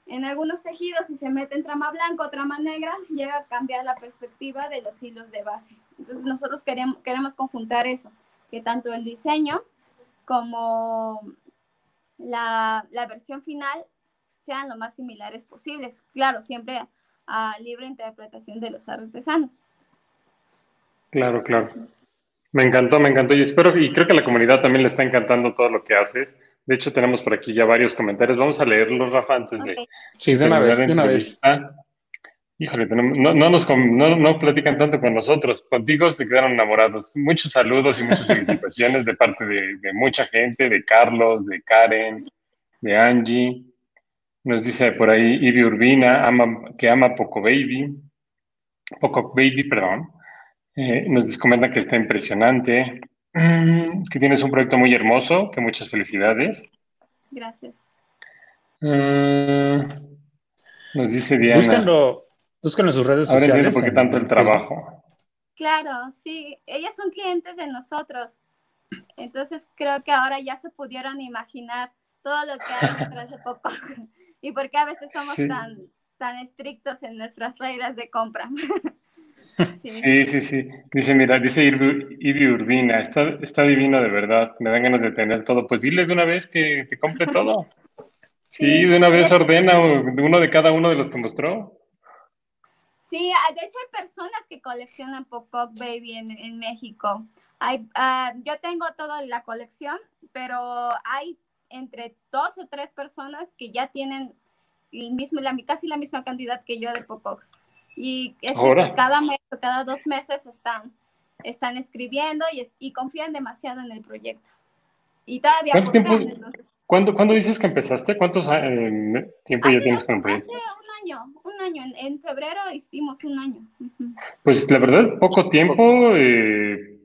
en algunos tejidos, si se mete en trama blanca o trama negra, llega a cambiar la perspectiva de los hilos de base. Entonces nosotros queremos, queremos conjuntar eso, que tanto el diseño como la, versión final sean lo más similares posibles. Claro, siempre a libre interpretación de los artesanos. Claro, claro. Me encantó, me encantó. Y espero, y creo que a la comunidad también le está encantando todo lo que haces. De hecho, tenemos por aquí ya varios comentarios. Vamos a leerlos, Rafa, antes de. Sí, de una vez, de una vez. Híjole, no, no, nos, no, no, platican tanto con nosotros. Contigo se quedaron enamorados. Muchos saludos y muchas felicitaciones de parte de, de, mucha gente, de Carlos, de Karen, de Angie. Nos dice por ahí Ivy Urbina, ama, que ama Poco Baby. Poco Baby, perdón. Eh, nos comenta que está impresionante, mm, que tienes un proyecto muy hermoso, que muchas felicidades. Gracias. Mm, nos dice Diana. Buscan en sus redes Ahora sociales. Ahora por qué tanto el trabajo. Claro, sí. Ellas son clientes de nosotros. Entonces creo que ahora ya se pudieron imaginar todo lo que hay detrás de poco *laughs* y por qué a veces somos tan, tan estrictos en nuestras reglas de compra. *laughs* *laughs* sí. sí, sí, Dice, mira, dice Ivy Urbina, está, está divino de verdad, me dan ganas de tener todo. Pues dile de una vez que te compre *laughs* todo. Sí, de una vez ordena uno de cada uno de los que mostró. Sí, de hecho hay personas que coleccionan Pocock Baby en, México. Hay, ah, yo tengo toda la colección, pero hay entre dos o tres personas que ya tienen el mismo, la, casi la misma cantidad que yo de Pocox. Y cada mes o cada dos meses están, están escribiendo y, y confían demasiado en el proyecto. Y todavía ¿Cuánto tiempo, ¿cuándo, dices que empezaste? ¿Cuántos eh, tiempo ya tienes con el proyecto? un año, en, febrero hicimos un año. Pues la verdad, poco tiempo, eh,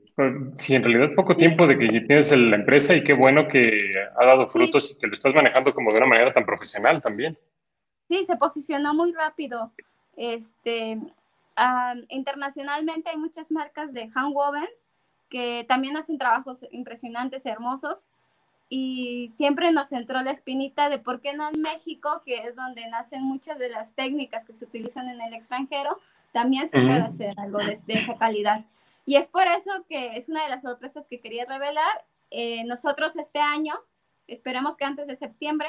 sí, en realidad poco tiempo de que tienes la empresa y qué bueno que ha dado frutos y que lo estás manejando como de una manera tan profesional también. Sí, se posicionó muy rápido. Este, internacionalmente hay muchas marcas de handwovens que también hacen trabajos impresionantes, hermosos y siempre nos entró la espinita de por qué no en México, que es donde nacen muchas de las técnicas que se utilizan en el extranjero, también se puede hacer algo de, esa calidad. Y es por eso que es una de las sorpresas que quería revelar. Eh, nosotros este año, esperemos que antes de septiembre,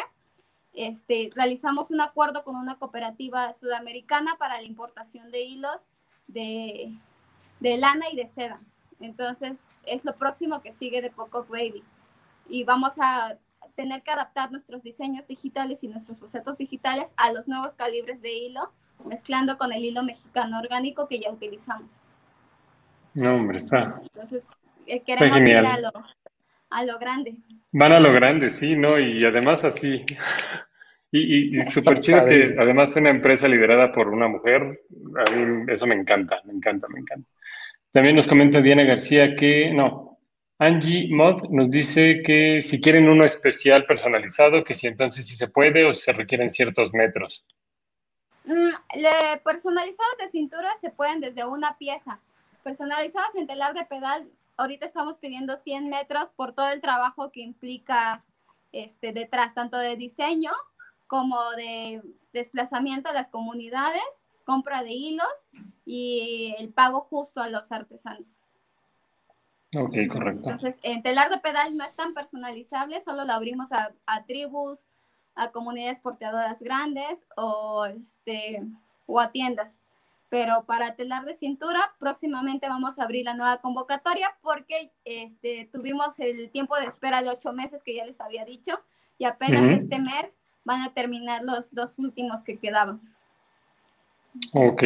este, realizamos un acuerdo con una cooperativa sudamericana para la importación de hilos de, de lana y de seda. Entonces, es lo próximo que sigue de Poco Baby y vamos a tener que adaptar nuestros diseños digitales y nuestros bocetos digitales a los nuevos calibres de hilo, mezclando con el hilo mexicano orgánico que ya utilizamos. No, hombre, está. Entonces, eh, queremos ir a lo, a lo grande. Van a lo grande, sí, ¿no? Y además así. *laughs* Y, y, *laughs* súper chido que además una empresa liderada por una mujer, a mí eso me encanta, me encanta, me encanta. También nos comenta Diana García que, no, Angie Mod nos dice que si quieren uno especial personalizado, que si entonces sí se puede o si se requieren ciertos metros. Mm, personalizados de cintura se pueden desde una pieza. Personalizados en telar de pedal, ahorita estamos pidiendo 100 metros por todo el trabajo que implica este, detrás, tanto de diseño como de desplazamiento a las comunidades, compra de hilos y el pago justo a los artesanos. Ok, correcto. Entonces, en telar de pedal no es tan personalizable, solo lo abrimos a, tribus, a comunidades porteadoras grandes o, este, o a tiendas. Pero para telar de cintura, próximamente vamos a abrir la nueva convocatoria porque este, tuvimos el tiempo de espera de ocho meses que ya les había dicho y apenas este mes van a terminar los dos últimos que quedaban. Ok,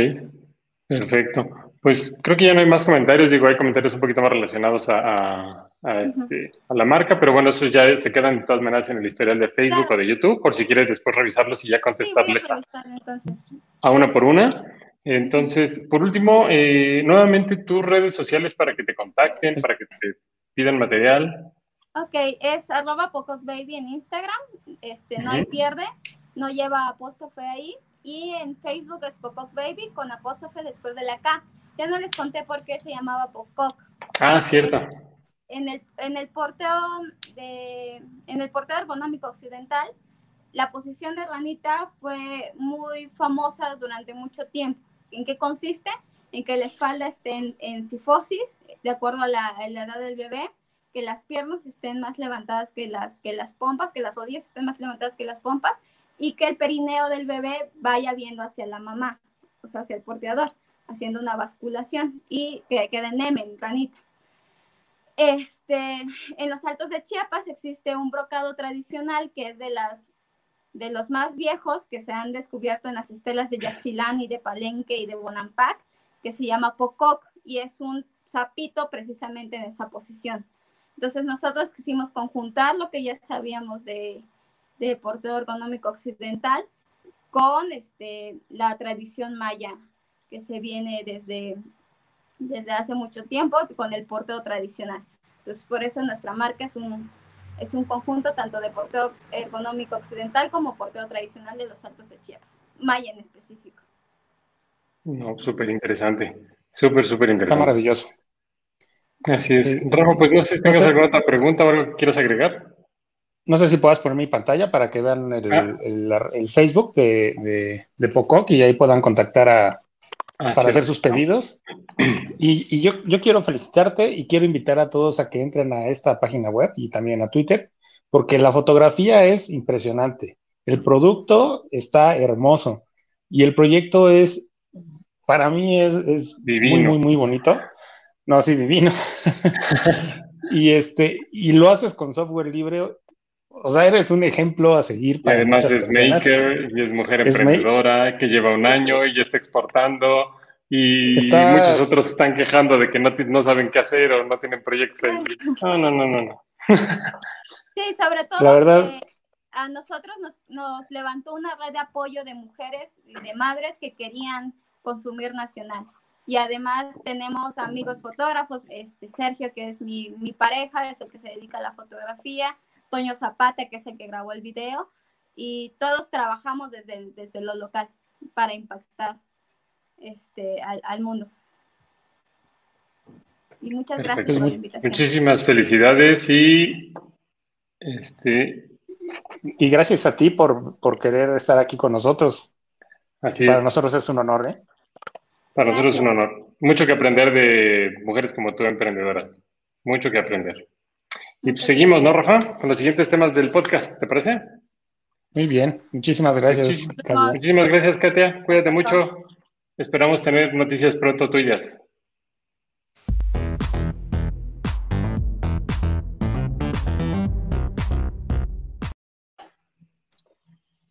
perfecto. Pues creo que ya no hay más comentarios, digo, hay comentarios un poquito más relacionados a, este, la marca, pero bueno, esos ya se quedan de todas maneras en el historial de Facebook o de YouTube, por si quieres después revisarlos y ya contestarles a, una por una. Entonces, por último, eh, nuevamente tus redes sociales para que te contacten, para que te pidan material. Ok, es arroba Baby en Instagram, este, no hay pierde, no lleva apóstrofe ahí. Y en Facebook es Pococ Baby con apóstrofe después de la K. Ya no les conté por qué se llamaba Pococ. Ah, cierto. En el, en el porteo de, en el porteo ergonómico occidental, la posición de ranita fue muy famosa durante mucho tiempo. ¿En qué consiste? En que la espalda esté en, en sifosis, de acuerdo a la, edad del bebé, que las piernas estén más levantadas que las, que las pompas, que las rodillas estén más levantadas que las pompas y que el perineo del bebé vaya viendo hacia la mamá, o sea, hacia el porteador, haciendo una basculación y que quede nemen, ranita. Este, en los altos de Chiapas existe un brocado tradicional que es de las de los más viejos que se han descubierto en las estelas de Yaxchilán y de Palenque y de Bonampak, que se llama Pococ y es un sapito precisamente en esa posición. Entonces nosotros quisimos conjuntar lo que ya sabíamos de, de porteo ergonómico occidental con este, la tradición maya que se viene desde, desde hace mucho tiempo con el porteo tradicional. Entonces por eso nuestra marca es un, es un conjunto tanto de porteo ergonómico occidental como porteo tradicional de los Altos de Chiapas, maya en específico. No, súper interesante, súper, súper interesante. Está maravilloso. Así es. Rafa, pues no sé si tengas alguna otra pregunta o algo que quieras agregar. No sé si puedas poner mi pantalla para que vean el, ah. Facebook de, de, Pococ y ahí puedan contactar a, para hacer sus pedidos. Y, yo, yo, quiero felicitarte y quiero invitar a todos a que entren a esta página web y también a Twitter, porque la fotografía es impresionante. El producto está hermoso y el proyecto es, para mí es, es muy, muy, muy bonito. No, sí, divino. *laughs* y este, y lo haces con software libre. O sea, eres un ejemplo a seguir. Para además es maker y es mujer emprendedora que lleva un año y ya está exportando. Y, muchos otros están quejando de que no, no saben qué hacer o no tienen proyectos. No, no, no, no, no. *laughs* Sí, sobre todo La verdad... a nosotros nos, nos levantó una red de apoyo de mujeres y de madres que querían consumir nacional y además tenemos amigos fotógrafos, este Sergio, que es mi, mi, pareja, es el que se dedica a la fotografía, Toño Zapata, que es el que grabó el video, y todos trabajamos desde, desde lo local para impactar este, al, al mundo. Y muchas gracias por la invitación. Muchísimas felicidades y este y gracias a ti por, por querer estar aquí con nosotros. Así Para nosotros es un honor, ¿eh? Para nosotros es un honor. Mucho que aprender de mujeres como tú, emprendedoras. Mucho que aprender. Y pues seguimos, ¿no, Rafa? Con los siguientes temas del podcast, ¿te parece? Muy bien, muchísimas gracias. muchísimas gracias, Katia. Cuídate mucho. Esperamos tener noticias pronto tuyas.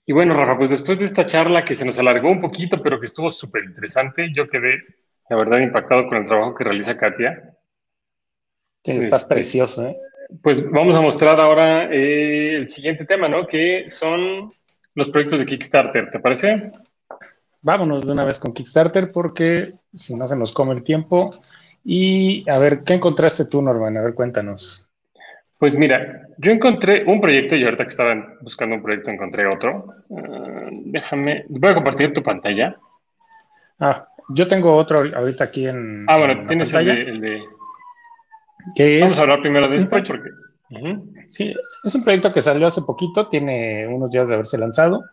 Y bueno, Rafa, pues después de esta charla que se nos alargó un poquito, pero que estuvo súper interesante, yo quedé, la verdad, impactado con el trabajo que realiza Katia. Sí, está este, precioso, ¿eh? Pues vamos a mostrar ahora eh, el siguiente tema, ¿no? Que son los proyectos de Kickstarter, ¿te parece? Vámonos de una vez con Kickstarter porque si no se nos come el tiempo. Y a ver, ¿qué encontraste tú, Norman? A ver, cuéntanos. Pues mira, yo encontré un proyecto y ahorita que estaba buscando un proyecto encontré otro. Ah, déjame, voy a compartir tu pantalla. Ah, yo tengo otro ahorita aquí en. Ah, bueno, tienes el de. Vamos a hablar primero de este porque. Sí, es un proyecto que salió hace poquito, tiene unos días de haberse lanzado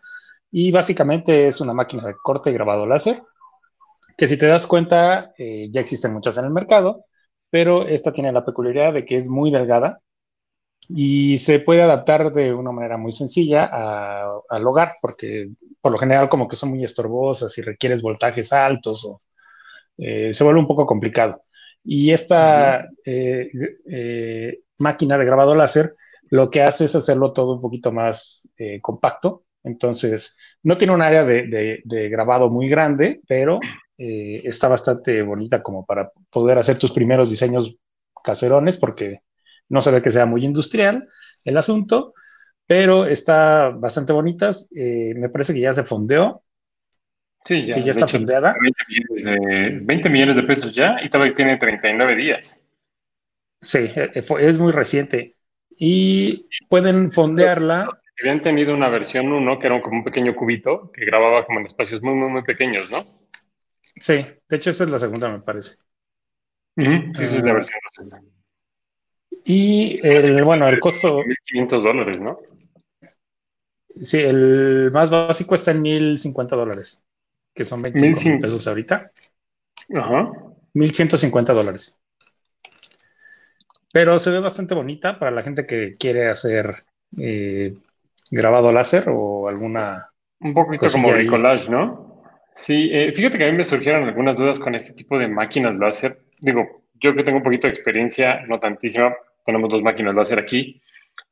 y básicamente es una máquina de corte y grabado láser, que si te das cuenta eh, ya existen muchas en el mercado, pero esta tiene la peculiaridad de que es muy delgada y se puede adaptar de una manera muy sencilla al hogar, porque por lo general como que son muy estorbosas y requieres voltajes altos o eh, se vuelve un poco complicado. Y esta eh, eh, máquina de grabado láser lo que hace es hacerlo todo un poquito más compacto. Entonces, no tiene un área de, de grabado muy grande, pero está bastante bonita como para poder hacer tus primeros diseños caserones, porque no se ve que sea muy industrial el asunto, pero está bastante bonitas. Eh, me parece que ya se fondeó. Sí, ya, sí, ya está fondeada. 20 millones, de, pesos ya y todavía tiene 39 días. Sí, eh, eh, es muy reciente. Y pueden fondearla. Habían tenido una versión 1 que era como un pequeño cubito que grababa como en espacios muy, muy, muy pequeños, ¿no? Sí, de hecho esa es la segunda, me parece. Sí, sí, es la ah. versión 2. Y el, bueno, el costo... 1.500 dólares, ¿no? Sí, el más básico está en 1.050 dólares, que son 25 pesos ahorita. Ajá. 1.150 dólares. Pero se ve bastante bonita para la gente que quiere hacer eh, grabado láser o alguna... Un poquito como bricolage, ¿no? Sí, eh, fíjate que a mí me surgieron algunas dudas con este tipo de máquinas láser. Digo, yo que tengo un poquito de experiencia, no tantísima, tenemos dos máquinas láser aquí.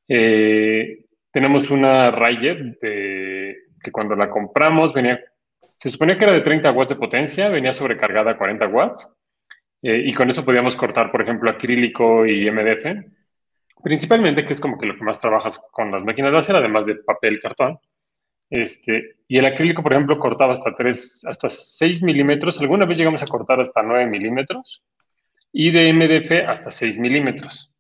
Eh, tenemos una Ryjet que cuando la compramos venía, se suponía que era de 30 watts de potencia, venía sobrecargada a 40 watts. Eh, y con eso podíamos cortar, por ejemplo, acrílico y MDF. Principalmente, que es como que lo que más trabajas con las máquinas láser, además de papel, cartón. Este, y el acrílico, por ejemplo, cortaba hasta 3, hasta 6 milímetros. Alguna vez llegamos a cortar hasta 9 milímetros. Y de MDF hasta 6 milímetros.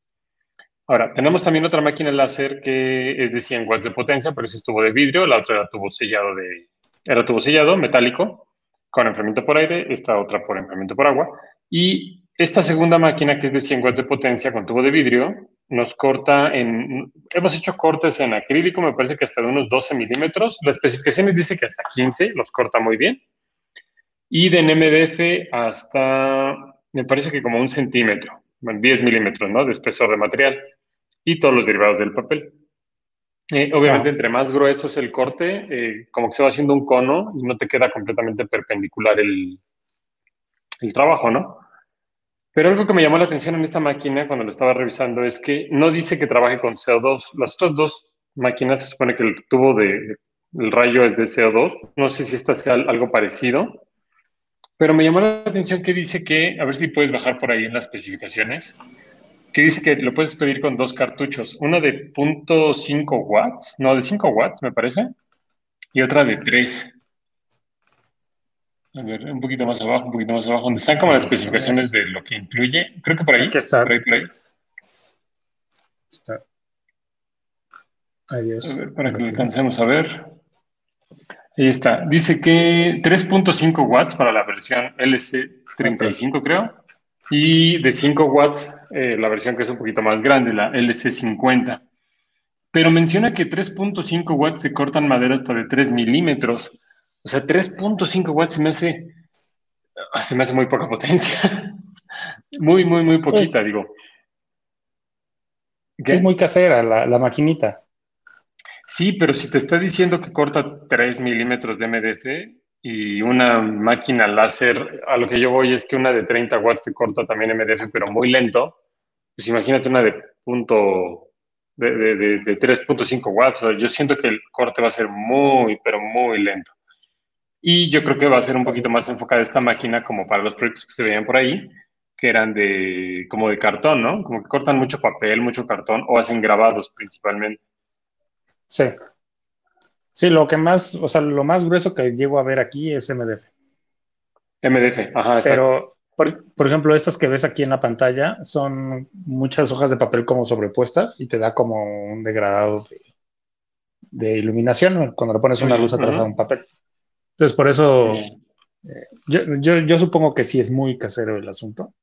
Ahora, tenemos también otra máquina láser que es de 100 watts de potencia, pero ese es tubo de vidrio, la otra era tubo sellado de, era tubo sellado metálico con enfriamiento por aire, esta otra por enfriamiento por agua. Y esta segunda máquina, que es de 100 watts de potencia con tubo de vidrio, nos corta en... Hemos hecho cortes en acrílico, me parece que hasta de unos 12 milímetros. Las especificaciones dice que hasta 15, los corta muy bien. Y de MDF hasta, me parece que como un centímetro, 10 milímetros, ¿no? De espesor de material y todos los derivados del papel. Eh, obviamente, entre más grueso es el corte, eh, como que se va haciendo un cono y no te queda completamente perpendicular el, el trabajo, ¿no? Pero algo que me llamó la atención en esta máquina cuando lo estaba revisando es que no dice que trabaje con CO2. Las otras dos máquinas se supone que el tubo de el rayo es de CO2. No sé si esta sea algo parecido, pero me llamó la atención que dice que, a ver si puedes bajar por ahí en las especificaciones, que dice que lo puedes pedir con dos cartuchos, una de 0.5 watts, no, de 5 watts me parece, y otra de 3. A ver, un poquito más abajo, un poquito más abajo, donde están como las especificaciones de lo que incluye. Creo que por ahí. está. Por ahí, por ahí. Está. Adiós. A ver, para que lo alcancemos a ver. Ahí está. Dice que 3.5 watts para la versión LC35, creo y de 5 watts eh, la versión que es un poquito más grande, la LC50. Pero menciona que 3.5 watts se cortan madera hasta de 3 milímetros. O sea, 3.5 watts se me hace, ah, se me hace muy poca potencia. *laughs* muy, muy, muy poquita, pues, digo. Es muy casera la, la maquinita. Sí, pero si te está diciendo que corta 3 milímetros de MDF, y una máquina láser, a lo que yo voy es que una de 30 watts te corta también MDF, pero muy lento. Pues imagínate una de punto de, de, de, 3.5 watts. Yo siento que el corte va a ser muy, pero muy lento. Y yo creo que va a ser un poquito más enfocada esta máquina como para los proyectos que se veían por ahí, que eran de como de cartón, ¿no? Como que cortan mucho papel, mucho cartón o hacen grabados principalmente. Sí. Sí, lo que más, o sea, lo más grueso que llego a ver aquí es MDF. MDF, ajá, Pero, por, ejemplo, estas que ves aquí en la pantalla son muchas hojas de papel como sobrepuestas y te da como un degradado de, iluminación cuando le pones una luz atrás a un papel. Entonces, por eso, eh, yo, yo, supongo que sí es muy casero el asunto.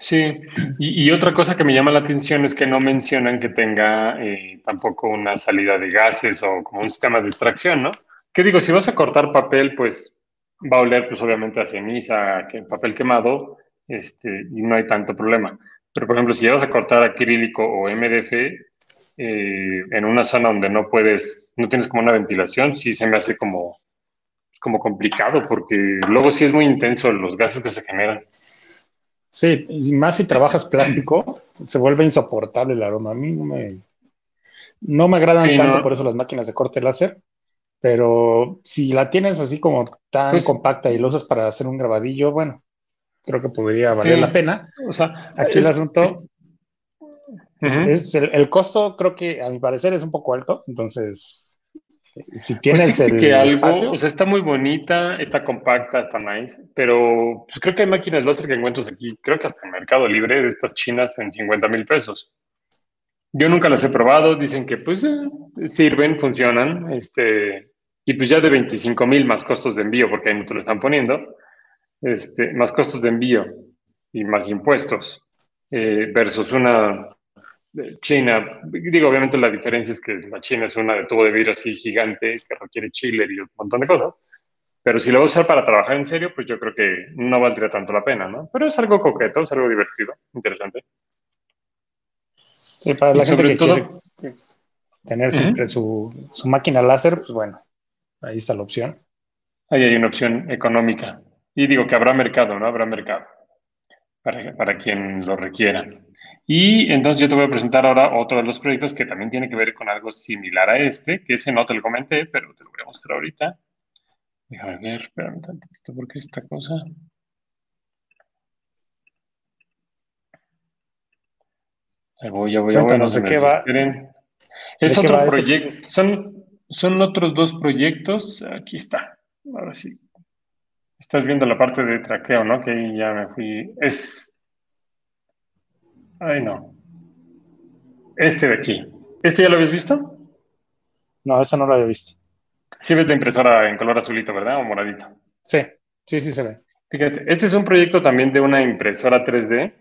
Sí, y, otra cosa que me llama la atención es que no mencionan que tenga eh, tampoco una salida de gases o como un sistema de extracción, ¿no? ¿Qué digo? Si vas a cortar papel, pues va a oler pues obviamente a ceniza, a papel quemado, este, y no hay tanto problema. Pero por ejemplo, si vas a cortar acrílico o MDF eh, en una zona donde no puedes, no tienes como una ventilación, sí se me hace como, como complicado porque luego sí es muy intenso los gases que se generan. Sí, y más si trabajas plástico, se vuelve insoportable el aroma. A mí no me, no me agradan tanto por eso las máquinas de corte láser, pero si la tienes así como tan pues compacta y la usas para hacer un grabadillo, bueno, creo que podría valer la pena. O sea, aquí el asunto es el, costo, creo que a mi parecer es un poco alto, entonces si pues tienes el que algo, o sea, está muy bonita, está compacta, está nice, pero pues creo que hay máquinas láser que encuentras aquí, creo que hasta en Mercado Libre de estas chinas en 50 mil pesos. Yo nunca las he probado, dicen que pues eh, sirven, funcionan, este, y pues ya de 25 mil más costos de envío, porque ahí no te lo están poniendo, este, más costos de envío y más impuestos, eh, versus una China. Digo, obviamente la diferencia es que la China es una de tubo de vidrio así gigante que requiere chiller y un montón de cosas. Pero si lo voy a usar para trabajar en serio, pues yo creo que no valdría tanto la pena, ¿no? Pero es algo coqueto, es algo divertido, interesante. Sí, para la gente que todo... quiere tener siempre su, máquina láser, pues bueno, ahí está la opción. Ahí hay una opción económica. Y digo que habrá mercado, ¿no? Habrá mercado para, para quien lo requiera. Y entonces yo te voy a presentar ahora otro de los proyectos que también tiene que ver con algo similar a este, que ese no te lo comenté, pero te lo voy a mostrar ahorita. Déjame ver, espérame un tantito, porque esta cosa... Ahí voy, ya voy, ya voy. No sé qué va. Es otro proyecto. Son, son otros dos proyectos. Aquí está. Ahora sí. Estás viendo la parte de traqueo, ¿no? Que ahí ya me fui. Es. Ay, no. Este de aquí. ¿Este ya lo habías visto? No, ese no lo había visto. Sí ves la impresora en color azulito, ¿verdad? O moradito. Sí, sí, sí se ve. Fíjate, este es un proyecto también de una impresora 3D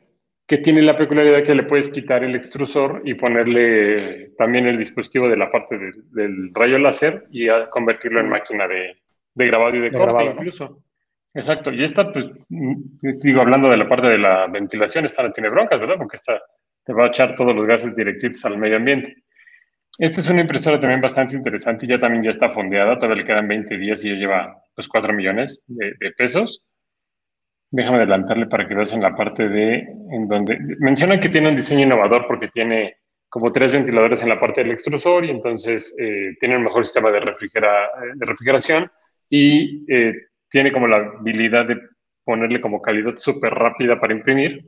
que tiene la peculiaridad que le puedes quitar el extrusor y ponerle también el dispositivo de la parte del rayo láser y convertirlo en máquina de, grabado y de, corte incluso. Exacto, y esta, pues, mm, sigo hablando de la parte de la ventilación, esta no tiene broncas, ¿verdad? Porque esta te va a echar todos los gases directitos al medio ambiente. Esta es una impresora también bastante interesante ya también ya está fondeada, todavía le quedan 20 días y ya lleva pues 4 millones de, de pesos. Déjame adelantarle para que veas en la parte de, en donde, menciona que tiene un diseño innovador porque tiene como tres ventiladores en la parte del extrusor y entonces eh, tiene un mejor sistema de, refrigera, de refrigeración y eh, tiene como la habilidad de ponerle como calidad súper rápida para imprimir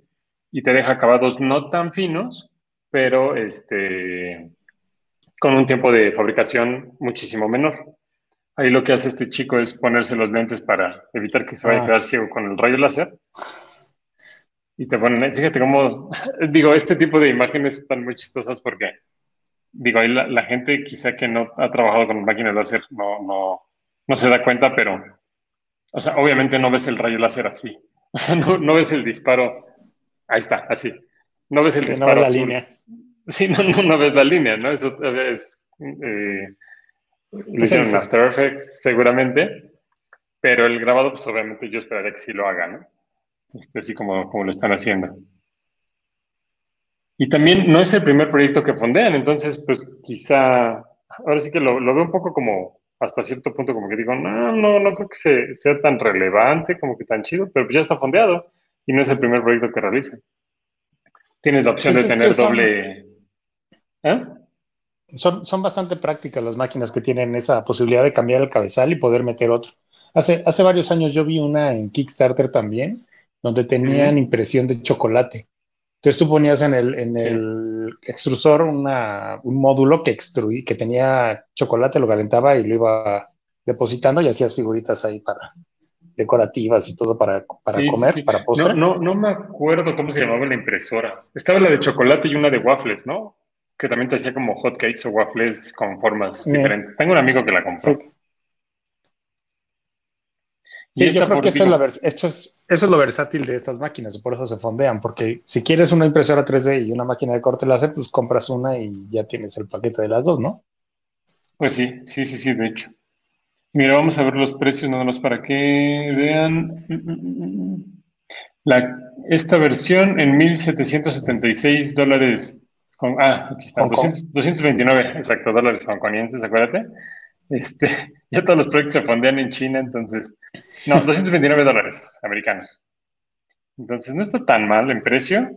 y te deja acabados no tan finos, pero este, con un tiempo de fabricación muchísimo menor. Ahí lo que hace este chico es ponerse los lentes para evitar que se vaya a ah. quedar ciego con el rayo láser. Y te ponen, fíjate cómo, *laughs* digo, este tipo de imágenes están muy chistosas porque, digo, ahí la, gente quizá que no ha trabajado con máquinas láser no, no, no se da cuenta, pero, o sea, obviamente no ves el rayo láser así. *laughs* O sea, no, no ves el disparo, ahí está, así. No ves el disparo. No ves la línea. Sí, no, no, no ves la línea, ¿no? Eso es... Eh, lo hicieron en After Effects seguramente, pero el grabado, pues obviamente yo esperaría que sí lo haga, ¿no? Este, así como, como lo están haciendo. Y también no es el primer proyecto que fondean, entonces, pues quizá, ahora sí que lo, lo veo un poco como, hasta cierto punto, como que digo, no, no, no creo que sea tan relevante, como que tan chido, pero pues ya está fondeado y no es el primer proyecto que realizan. Tienes la opción pues de tener doble... ¿Eh? Son, son bastante prácticas las máquinas que tienen esa posibilidad de cambiar el cabezal y poder meter otro. Hace, hace varios años yo vi una en Kickstarter también donde tenían impresión de chocolate. Entonces tú ponías en el, en el extrusor una, un módulo que, extruí, que tenía chocolate, lo calentaba y lo iba depositando y hacías figuritas ahí para decorativas y todo para, para comer, para postre. No, no, no me acuerdo cómo se llamaba la impresora. Estaba la de chocolate y una de waffles, ¿no? Que también te hacía como hot cakes o waffles con formas diferentes. Tengo un amigo que la compró. Sí, yo creo que es esto es, eso es lo versátil de estas máquinas, por eso se fondean, porque si quieres una impresora 3D y una máquina de corte láser, pues compras una y ya tienes el paquete de las dos, ¿no? Pues sí, sí, sí, sí, de hecho. Mira, vamos a ver los precios nada más para que vean. La, esta versión en 1776 dólares. Con, ah, aquí está, 229, exacto, dólares hongkonienses, acuérdate. Este, *laughs* ya todos los proyectos se fondean en China, entonces, no, *laughs* 229 dólares americanos. Entonces, no está tan mal en precio.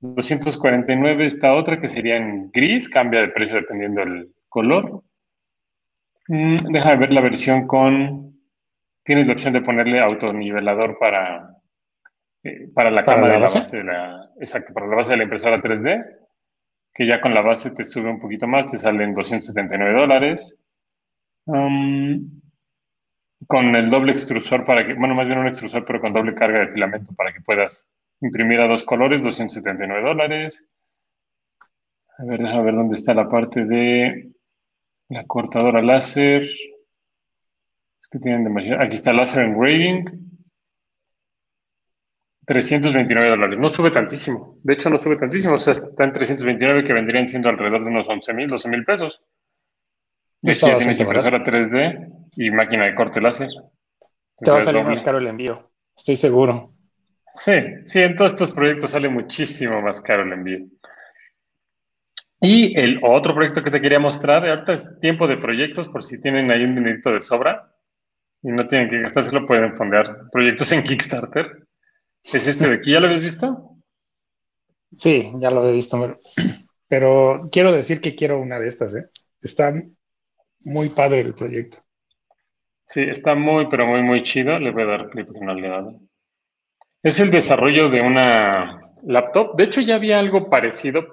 249 esta otra que sería en gris, cambia de precio dependiendo del color. Mm, déjame ver la versión con, tienes la opción de ponerle autonivelador para, eh, para la cama de la base? de la, exacto, para la base de la impresora 3D, que ya con la base te sube un poquito más, te salen 279 dólares con el doble extrusor para que, bueno, más bien un extrusor, pero con doble carga de filamento para que puedas imprimir a dos colores, 279 dólares. A ver, déjame ver dónde está la parte de la cortadora láser. Es que tienen demasiado. Aquí está láser engraving. 329 dólares. No sube tantísimo. De hecho, no sube tantísimo. O sea, está en 329 que vendrían siendo alrededor de unos 11 mil, 12 mil pesos. Es que tienes impresora 3D y máquina de corte láser. Te va a salir más caro el envío, estoy seguro. Sí, sí, en todos estos proyectos sale muchísimo más caro el envío. Y el otro proyecto que te quería mostrar, ahorita es tiempo de proyectos, por si tienen ahí un dinerito de sobra y no tienen que gastárselo, pueden fondear proyectos en Kickstarter. Es este de aquí, ¿ya lo habéis visto? Sí, ya lo he visto, pero *clears throat* quiero decir que quiero una de estas, ¿eh? Están muy padre el proyecto. Sí, está muy, pero muy, muy chido. Le voy a dar clic porque no le he dado. Es el desarrollo de una laptop. De hecho, ya había algo parecido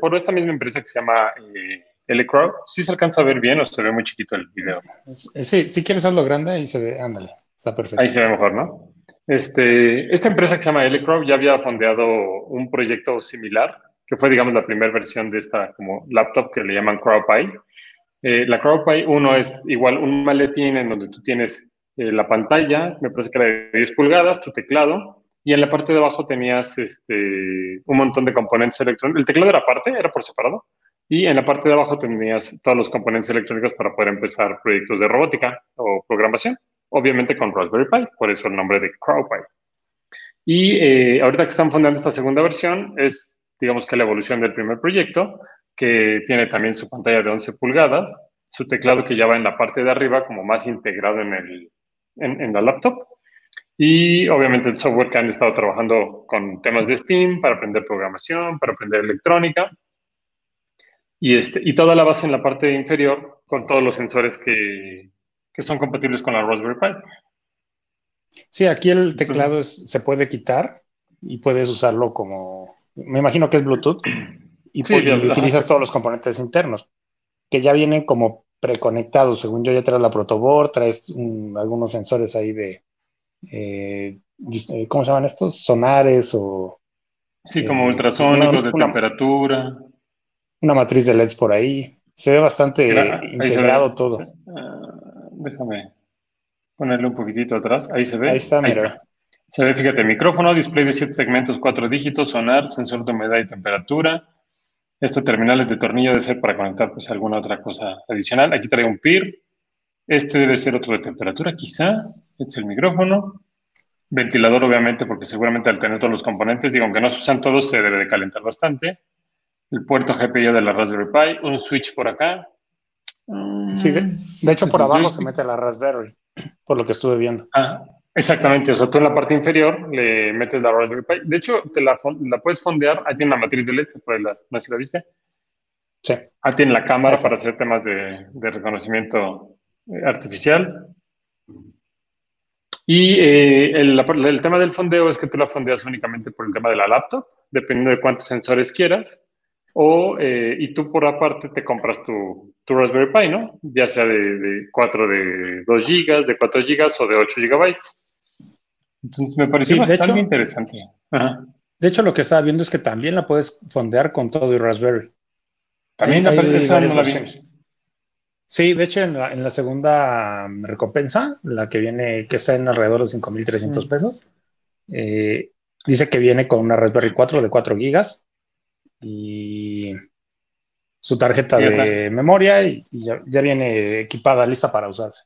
por esta misma empresa que se llama eh, Elecrow. Sí se alcanza a ver bien o se ve muy chiquito el video. Sí, si quieres hacerlo grande, ahí se ve, ándale, está perfecto. Ahí se ve mejor, ¿no? Este, esta empresa que se llama Elecrow ya había fondeado un proyecto similar, que fue, digamos, la primera versión de esta como laptop que le llaman CrowPy eh, la CrowdPy 1 es igual un maletín en donde tú tienes eh, la pantalla, me parece que era de 10 pulgadas, tu teclado, y en la parte de abajo tenías este, un montón de componentes electrónicos. El teclado era aparte, era por separado, y en la parte de abajo tenías todos los componentes electrónicos para poder empezar proyectos de robótica o programación, obviamente con Raspberry Pi, por eso el nombre de CrowdPy. Y eh, ahorita que están fundando esta segunda versión, es digamos que la evolución del primer proyecto, que tiene también su pantalla de 11 pulgadas, su teclado que ya va en la parte de arriba como más integrado en, el, en, la laptop. Y obviamente el software que han estado trabajando con temas de Steam para aprender programación, para aprender electrónica. Y, este, y toda la base en la parte inferior con todos los sensores que, que son compatibles con la Raspberry Pi. Sí, aquí el teclado se puede quitar y puedes usarlo como, me imagino que es Bluetooth, y, utilizas todos los componentes internos, que ya vienen como preconectados. Según yo, ya traes la protoboard, traes algunos sensores ahí de, eh, ¿cómo se llaman estos? Sonares o... Sí, como eh, ultrasónicos de temperatura. Una matriz de LEDs por ahí. Se ve bastante integrado todo. Ah, déjame ponerle un poquitito atrás. Ahí se ve. Ahí está, mira. Se ve, fíjate, micrófono, display de siete segmentos, cuatro dígitos, sonar, sensor de humedad y temperatura, este terminal es de tornillo debe ser para conectar pues alguna otra cosa adicional. Aquí trae un PIR. Este debe ser otro de temperatura, quizá. Este es el micrófono. Ventilador, obviamente, porque seguramente al tener todos los componentes, digo, aunque no se usan todos, se debe de calentar bastante. El puerto GPIO de la Raspberry Pi. Un switch por acá. Sí, de, de hecho, por abajo se mete la Raspberry, por lo que estuve viendo. Ah, Exactamente, o sea, tú en la parte inferior le metes la Raspberry Pi. De hecho, te la, puedes fondear, ahí tiene una matriz de LED, la, no sé si la viste. Sí. Ahí tiene la cámara para hacer temas de, reconocimiento eh, artificial. Y eh, el, tema del fondeo es que tú la fondeas únicamente por el tema de la laptop, dependiendo de cuántos sensores quieras. O, eh, y tú por aparte te compras tu, tu Raspberry Pi, ¿no? Ya sea de, de 4 de 2 GB, de 4 GB o de 8 GB. Entonces me pareció bastante interesante. De hecho, lo que estaba viendo es que también la puedes fondear con todo el Raspberry. También la esa no la Sí, de hecho, en la, segunda um, recompensa, la que viene, que está en alrededor de 5.300 mm. pesos, eh, dice que viene con una Raspberry 4 de 4 gigas y su tarjeta de memoria y, ya, viene equipada, lista para usarse.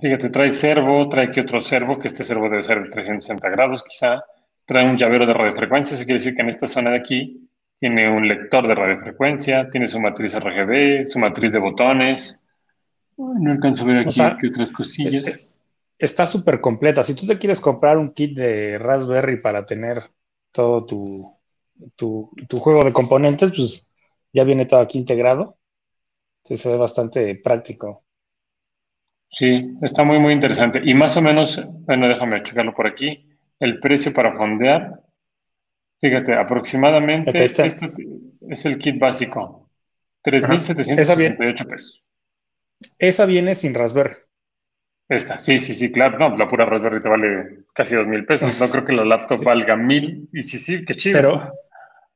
Fíjate, trae servo, trae que otro servo, que este servo debe ser de 360 grados quizá, trae un llavero de radiofrecuencia, eso quiere decir que en esta zona de aquí tiene un lector de radiofrecuencia, tiene su matriz RGB, su matriz de botones, no alcanzo a ver aquí otras cosillas. Eh, está súper completa. Si tú te quieres comprar un kit de Raspberry para tener todo tu, tu, juego de componentes, pues ya viene todo aquí integrado. Entonces se ve bastante práctico. Sí, está muy, muy interesante. Y más o menos, bueno, déjame checarlo por aquí. El precio para fondear, fíjate, aproximadamente, este es el kit básico. 3.768 pesos. Esa viene sin Raspberry. Esta, sí, sí, sí, claro. No, la pura Raspberry te vale casi dos mil pesos. No creo que la laptop valga mil. Y sí, sí, qué chido. Pero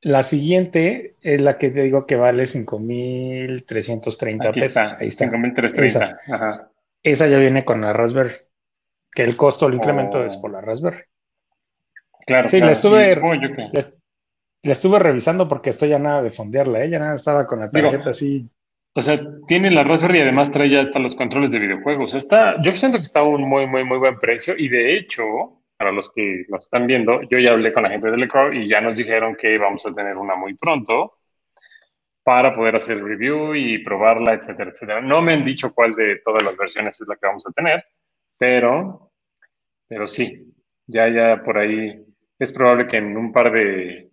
la siguiente es la que te digo que vale 5,330 pesos. Está, Ahí está. 5,330. Esa. Esa ya viene con la Raspberry. Que el costo, el incremento es oh. por la Raspberry. Claro, sí, la estuve, la, estuve revisando porque estoy ya nada de fondearla, ¿eh? ya nada estaba con la tarjeta así o sea, tiene la Raspberry y además trae ya hasta los controles de videojuegos. Está, yo siento que está a un muy, muy, muy buen precio y de hecho, para los que nos están viendo, yo ya hablé con la gente de Lecor y ya nos dijeron que vamos a tener una muy pronto para poder hacer el review y probarla, etcétera, etcétera. No me han dicho cuál de todas las versiones es la que vamos a tener, pero, pero sí, ya, ya por ahí es probable que en un par de,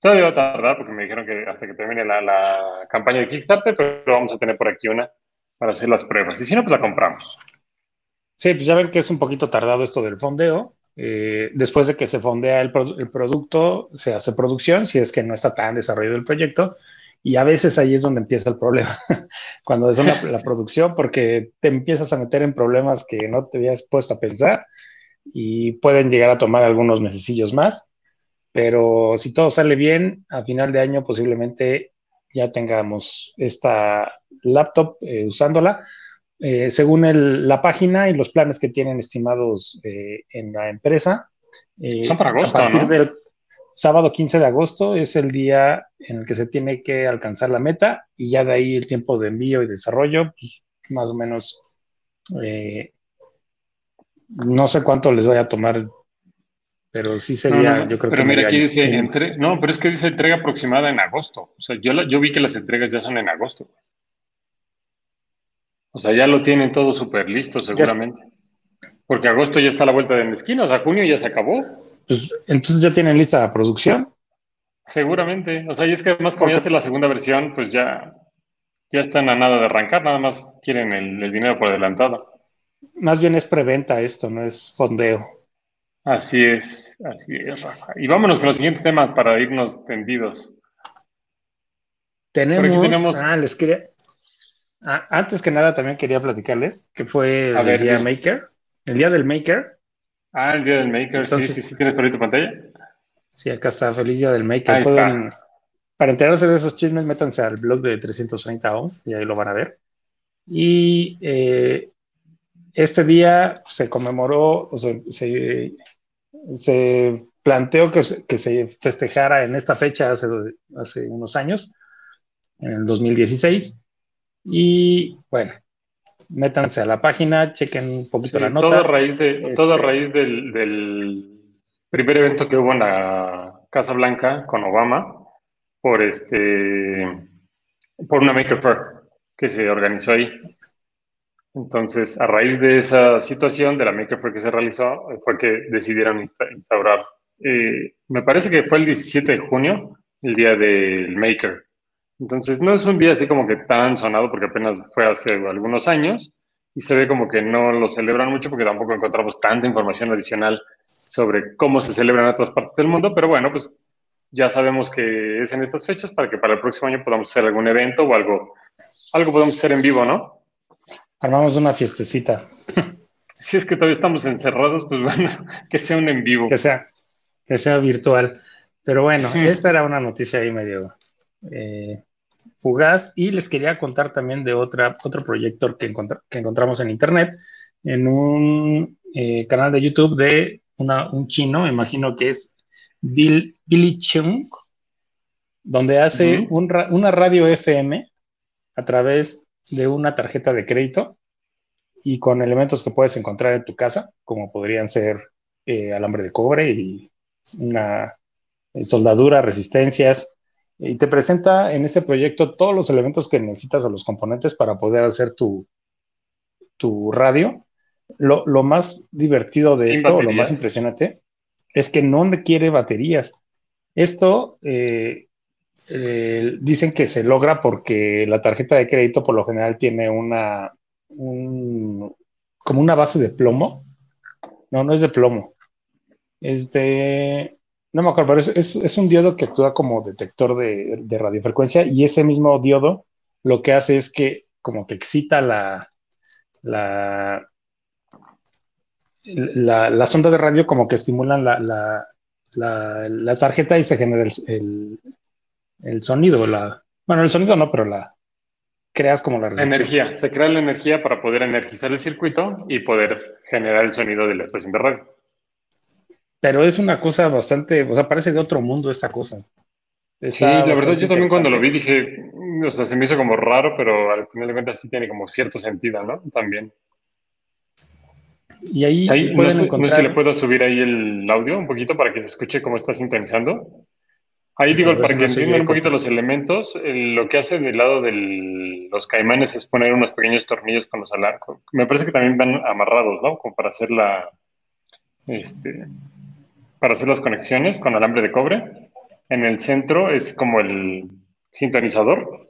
Todavía va a tardar porque me dijeron que hasta que termine la, campaña de Kickstarter, pero vamos a tener por aquí una para hacer las pruebas. Y si no, pues la compramos. Sí, pues ya ven que es un poquito tardado esto del fondeo. Eh, después de que se fondea el, producto, se hace producción, si es que no está tan desarrollado el proyecto. Y a veces ahí es donde empieza el problema, *laughs* cuando es la, *laughs* la producción, porque te empiezas a meter en problemas que no te habías puesto a pensar y pueden llegar a tomar algunos mesecillos más pero si todo sale bien, a final de año posiblemente ya tengamos esta laptop eh, usándola. Eh, según la página y los planes que tienen estimados eh, en la empresa. Son para agosto, a partir del sábado 15 de agosto es el día en el que se tiene que alcanzar la meta y ya de ahí el tiempo de envío y desarrollo, pues, más o menos, no sé cuánto les voy a tomar pero sí sería, yo creo pero mira, aquí dice, no, pero es que dice entrega aproximada en agosto. O sea, yo, yo vi que las entregas ya son en agosto. O sea, ya lo tienen todo súper listo, seguramente. Porque agosto ya está a la vuelta de la esquina, o sea, junio ya se acabó. Pues, entonces ya tienen lista la producción. Seguramente. O sea, y es que además, como ya está la segunda versión, pues ya, ya están a nada de arrancar, nada más quieren el, el dinero por adelantado. Más bien es preventa esto, no es fondeo. Así es, así es, Rafa. Y vámonos con los siguientes temas para irnos tendidos. Tenemos, ah, les quería, ah, antes que nada también quería platicarles que fue el día Maker, el día del Maker. Ah, el día del Maker, sí, sí, sí, tienes por ahí tu pantalla. Sí, acá está, feliz día del Maker. para enterarse de esos chismes, métanse al blog de 330 ohms y ahí lo van a ver. Y eh, este día se conmemoró, o se, se planteó que, que, se festejara en esta fecha hace, hace unos años, en el 2016. Y bueno, métanse a la página, chequen un poquito la nota. Todo a raíz, de, este raíz del, del, primer evento que hubo en la Casa Blanca con Obama por este por una Maker Fair que se organizó ahí. Entonces, a raíz de esa situación de la Maker Fair que se realizó, fue que decidieron instaurar, eh, me parece que fue el 17 de junio, el día del Maker. Entonces, no es un día así como que tan sonado, porque apenas fue hace algunos años, y se ve como que no lo celebran mucho porque tampoco encontramos tanta información adicional sobre cómo se celebran en otras partes del mundo, pero bueno, pues ya sabemos que es en estas fechas para que para el próximo año podamos hacer algún evento o algo, algo podemos hacer en vivo, ¿no? Armamos una fiestecita. *laughs* Si es que todavía estamos encerrados, pues bueno, *laughs* que sea un en vivo. Que sea, que sea virtual. Pero bueno, esta era una noticia ahí medio eh, fugaz. Y les quería contar también de otra, otro proyecto que, que encontramos en internet, en un eh, canal de YouTube de un chino, me imagino que es Bill, Billy Chung, donde hace una radio FM a través de una tarjeta de crédito y con elementos que puedes encontrar en tu casa, como podrían ser eh, alambre de cobre y una eh, soldadura, resistencias, y te presenta en este proyecto todos los elementos que necesitas o los componentes para poder hacer tu, tu radio. Lo, más divertido de esto, o lo más impresionante, es que no requiere baterías. Esto eh, eh, dicen que se logra porque la tarjeta de crédito por lo general tiene una como una base de plomo. No, no es de plomo. Es de no me acuerdo, pero es, un diodo que actúa como detector de, radiofrecuencia y ese mismo diodo lo que hace es que como que excita la, la, ondas de radio como que estimulan la, tarjeta y se genera el, sonido. La, bueno, el sonido no, pero la creas como la energía. Se crea la energía para poder energizar el circuito y poder generar el sonido de la estación de radio pero es una cosa bastante, o sea, parece de otro mundo esta cosa. sí, la verdad yo también cuando lo vi dije, o sea, se me hizo como raro, pero al final de cuentas sí tiene como cierto sentido, ¿no? También. Y ahí, pueden no, encontrar... no sé si le puedo subir ahí el audio un poquito para que se escuche cómo está sintonizando. Ahí digo, para que entiendan un poquito los elementos, lo que hace del lado de los caimanes es poner unos pequeños tornillos con los alarcos. Me parece que también van amarrados, ¿no? Como para hacer la, este, para hacer las conexiones con alambre de cobre. En el centro es como el sintonizador,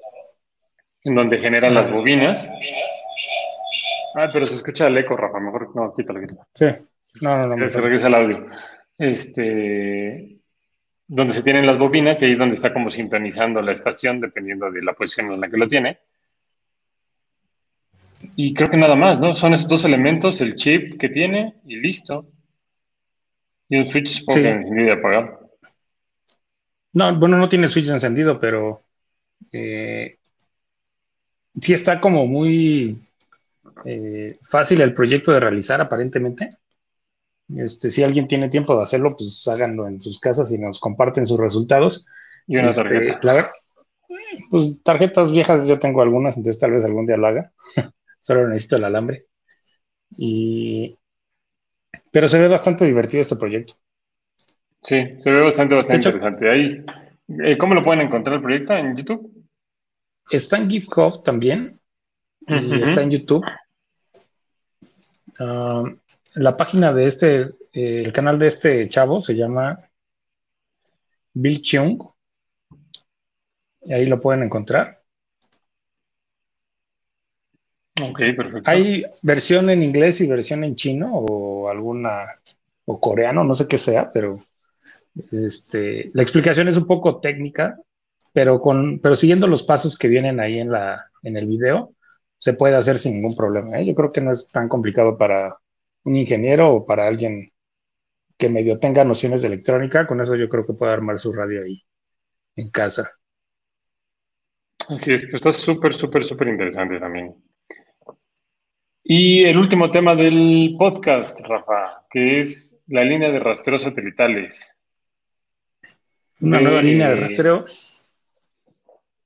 en donde generan las bobinas. Ah, pero se escucha el eco, Rafa. Mejor no, quítalo, quítalo. Sí. No, no, no. Se regresa el audio. Este, donde se tienen las bobinas y ahí es donde está como sintonizando la estación, dependiendo de la posición en la que lo tiene. Y creo que nada más, ¿no? Son esos dos elementos, el chip que tiene y listo. Y un switch porque encendido y apagado. No, bueno, no tiene switch encendido, pero eh, sí está como muy eh, fácil el proyecto de realizar, aparentemente. Este, si alguien tiene tiempo de hacerlo, pues háganlo en sus casas y nos comparten sus resultados. Y una este, tarjeta. pues tarjetas viejas yo tengo algunas, entonces tal vez algún día lo haga. *laughs* Solo necesito el alambre. Y pero se ve bastante divertido este proyecto. Sí, se ve bastante, bastante interesante. Ahí, eh, ¿Cómo lo pueden encontrar el proyecto en YouTube? Está en GitHub también. y está en YouTube. Ah, la página de este, eh, el canal de este chavo se llama Bill Chung. Y ahí lo pueden encontrar. Ok, perfecto. Hay versión en inglés y versión en chino o alguna, o coreano, no sé qué sea, pero este, la explicación es un poco técnica, pero, con, pero siguiendo los pasos que vienen ahí en, la, en el video, se puede hacer sin ningún problema. ¿eh? Yo creo que no es tan complicado para un ingeniero o para alguien que medio tenga nociones de electrónica. Con eso yo creo que puede armar su radio ahí en casa. Así es, pues está súper, súper, súper interesante también. Y el último tema del podcast, Rafa, que es la línea de rastreo satelitales. Una nueva línea de rastreo.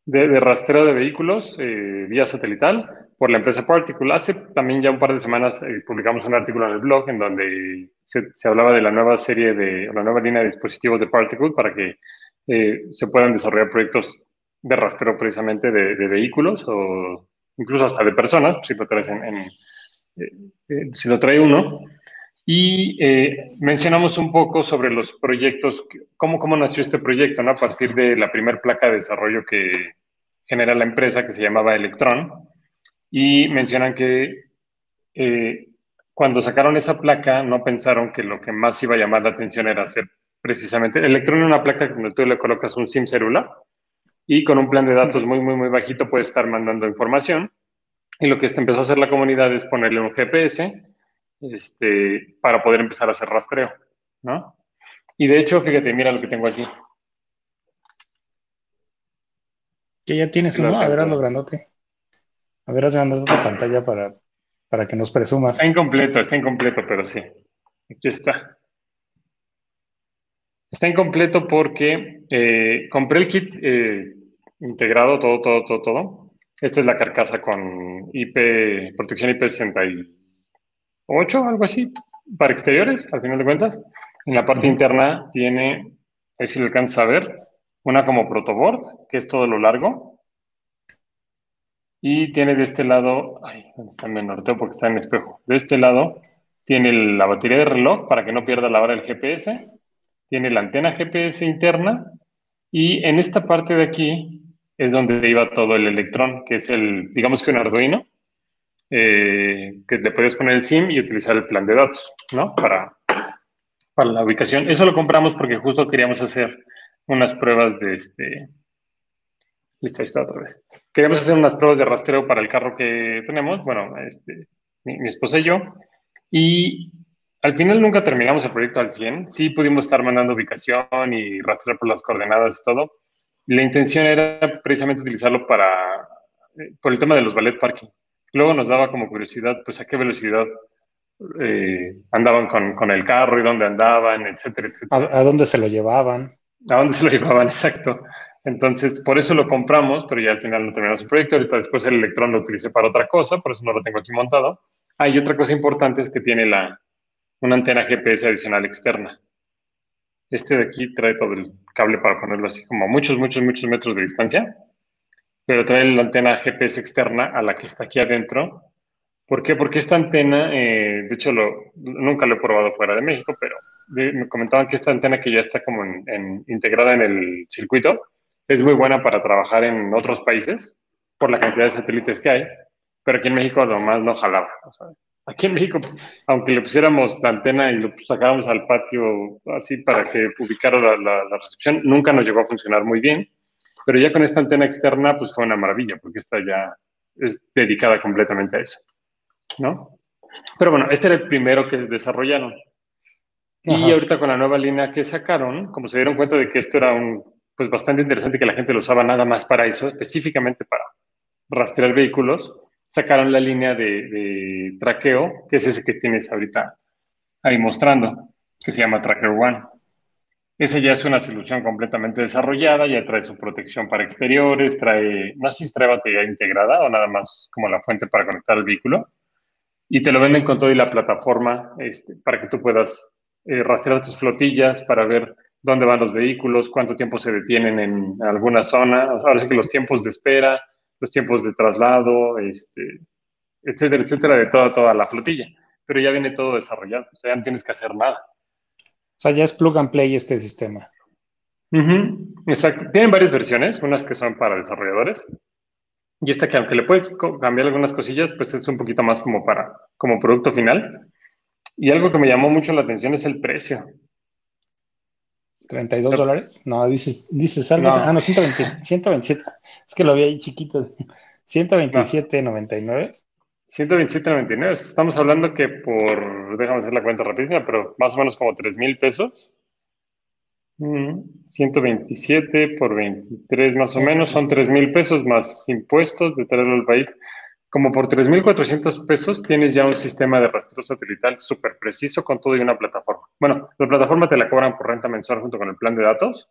De, rastreo de vehículos eh, vía satelital por la empresa Particle. Hace también ya un par de semanas eh, publicamos un artículo en el blog en donde se, hablaba de la nueva serie de, la nueva línea de dispositivos de Particle para que eh, se puedan desarrollar proyectos de rastreo precisamente de, de vehículos o incluso hasta de personas, si lo, en, eh, eh, si lo trae uno. Y eh, mencionamos un poco sobre los proyectos, cómo, cómo nació este proyecto, ¿no? A partir de la primera placa de desarrollo que genera la empresa, que se llamaba Electron. Y mencionan que cuando sacaron esa placa no pensaron que lo que más iba a llamar la atención era hacer precisamente, Electron es una placa donde tú le colocas un SIM celular y con un plan de datos muy, muy, muy bajito puede estar mandando información. Y lo que empezó a hacer la comunidad es ponerle un GPS este, para poder empezar a hacer rastreo, ¿no? Y de hecho, fíjate, mira lo que tengo aquí. Que ya tienes uno, a ver, hazlo grandote. A ver, haz grandote pantalla para, para que nos presumas. Está incompleto, está incompleto, pero sí. Aquí está. Está incompleto porque eh, compré el kit eh, integrado, todo, todo, todo, todo. Esta es la carcasa con IP, protección IP68, algo así, para exteriores, al final de cuentas. En la parte interna tiene, ahí si lo alcanzas a ver, una como protoboard, que es todo lo largo. Y tiene de este lado, ay, ¿dónde está mi norteo? Porque está en espejo. De este lado tiene la batería de reloj para que no pierda la hora del GPS tiene la antena GPS interna y en esta parte de aquí es donde iba todo el electrón, que es el, digamos que un Arduino, eh, que le puedes poner el SIM y utilizar el plan de datos, ¿no? Para, para la ubicación. Eso lo compramos porque justo queríamos hacer unas pruebas de este... Listo, ahí está otra vez. Queríamos hacer unas pruebas de rastreo para el carro que tenemos, bueno, este, mi, mi esposa y yo, y al final nunca terminamos el proyecto al 100. Sí pudimos estar mandando ubicación y rastrear por las coordenadas y todo. La intención era precisamente utilizarlo para, eh, por el tema de los ballet parking. Luego nos daba como curiosidad, pues a qué velocidad eh, andaban con, el carro y dónde andaban, etcétera, etcétera. ¿A, dónde se lo llevaban? A dónde se lo *laughs* llevaban, exacto. Entonces, por eso lo compramos, pero ya al final no terminamos el proyecto. Ahorita después el electrón lo utilicé para otra cosa, por eso no lo tengo aquí montado. Hay otra cosa importante es que tiene la, una antena GPS adicional externa. Este de aquí trae todo el cable para ponerlo así como muchos, muchos, muchos metros de distancia, pero trae la antena GPS externa a la que está aquí adentro. ¿Por qué? Porque esta antena, eh, de hecho, lo, nunca lo he probado fuera de México, pero me comentaban que esta antena que ya está como integrada en el circuito es muy buena para trabajar en otros países por la cantidad de satélites que hay, pero aquí en México nomás no jalaba. O Aquí en México, aunque le pusiéramos la antena y lo sacáramos al patio así para que ubicara la, recepción, nunca nos llegó a funcionar muy bien. Pero ya con esta antena externa, pues fue una maravilla, porque esta ya es dedicada completamente a eso, ¿no? Pero bueno, este era el primero que desarrollaron. Y ahorita con la nueva línea que sacaron, como se dieron cuenta de que esto era un, pues bastante interesante que la gente lo usaba nada más para eso, específicamente para rastrear vehículos, sacaron la línea de, traqueo, que es ese que tienes ahorita ahí mostrando, que se llama Tracker One. Esa ya es una solución completamente desarrollada, ya trae su protección para exteriores, trae, no sé si trae batería integrada o nada más como la fuente para conectar el vehículo. Y te lo venden con todo y la plataforma este, para que tú puedas eh, rastrear tus flotillas para ver dónde van los vehículos, cuánto tiempo se detienen en alguna zona. Ahora sí que los tiempos de espera, los tiempos de traslado, este, etcétera, etcétera, de toda, toda la flotilla. Pero ya viene todo desarrollado, o sea, ya no tienes que hacer nada. O sea, ya es plug and play este sistema. exacto. Tienen varias versiones, unas que son para desarrolladores. Y esta que aunque le puedes cambiar algunas cosillas, pues es un poquito más como para, como producto final. Y algo que me llamó mucho la atención es el precio. ¿32 dólares? No, dices, dices algo. Ah, no, 120, 127. Es que lo había ahí chiquito. 127.99. 127.99. Estamos hablando que por, déjame hacer la cuenta rapidísima, pero más o menos como 3 mil pesos. 127 mm, por 23 más o menos son 3 mil pesos más impuestos de traerlo al país. Como por 3.400 pesos tienes ya un sistema de rastreo satelital súper preciso con todo y una plataforma. Bueno, la plataforma te la cobran por renta mensual junto con el plan de datos,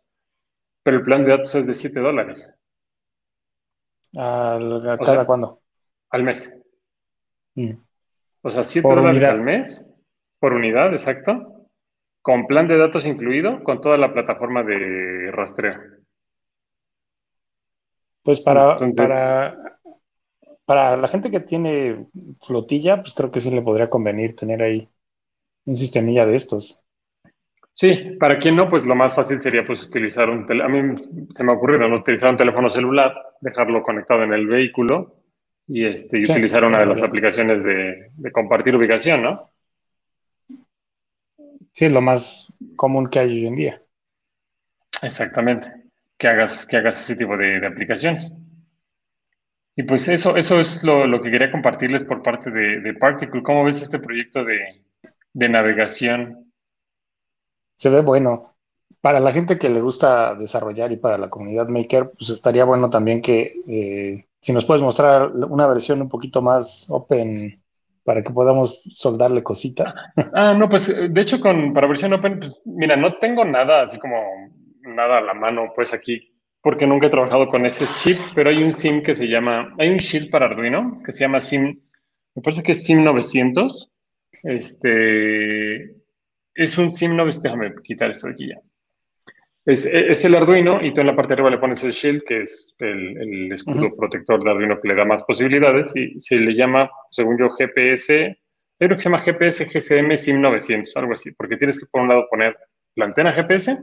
pero el plan de datos es de 7 dólares. ¿Al, ¿Cada cuándo? Al mes. Mm. O sea, 7 dólares al mes por unidad, exacto. Con plan de datos incluido, con toda la plataforma de rastreo. Pues para, para para la gente que tiene flotilla, pues creo que sí le podría convenir tener ahí un sistemilla de estos. Sí, para quien no, pues lo más fácil sería pues utilizar un teléfono, a mí se me ocurrió, ¿no? utilizar un teléfono celular, dejarlo conectado en el vehículo y, este, utilizar una de las aplicaciones de, de, compartir ubicación, ¿no? Sí, es lo más común que hay hoy en día. Exactamente, que hagas, que hagas ese tipo de, de aplicaciones. Y pues eso, eso es lo, lo, que quería compartirles por parte de, de Particle. ¿Cómo ves este proyecto de, de navegación? Se ve bueno para la gente que le gusta desarrollar y para la comunidad maker, pues estaría bueno también que eh, si nos puedes mostrar una versión un poquito más open para que podamos soldarle cositas. *laughs* Ah, no, pues de hecho con para versión open, pues mira, no tengo nada así como nada a la mano pues aquí porque nunca he trabajado con ese chip, pero hay un SIM que se llama, hay un shield para Arduino que se llama SIM, me parece que es SIM 900. Este es un SIM 900, déjame quitar esto de aquí ya. Es, es, el Arduino y tú en la parte de arriba le pones el shield, que es el, el escudo protector de Arduino que le da más posibilidades y se le llama, según yo, GPS, creo que se llama GPS GCM SIM 900, algo así, porque tienes que por un lado poner la antena GPS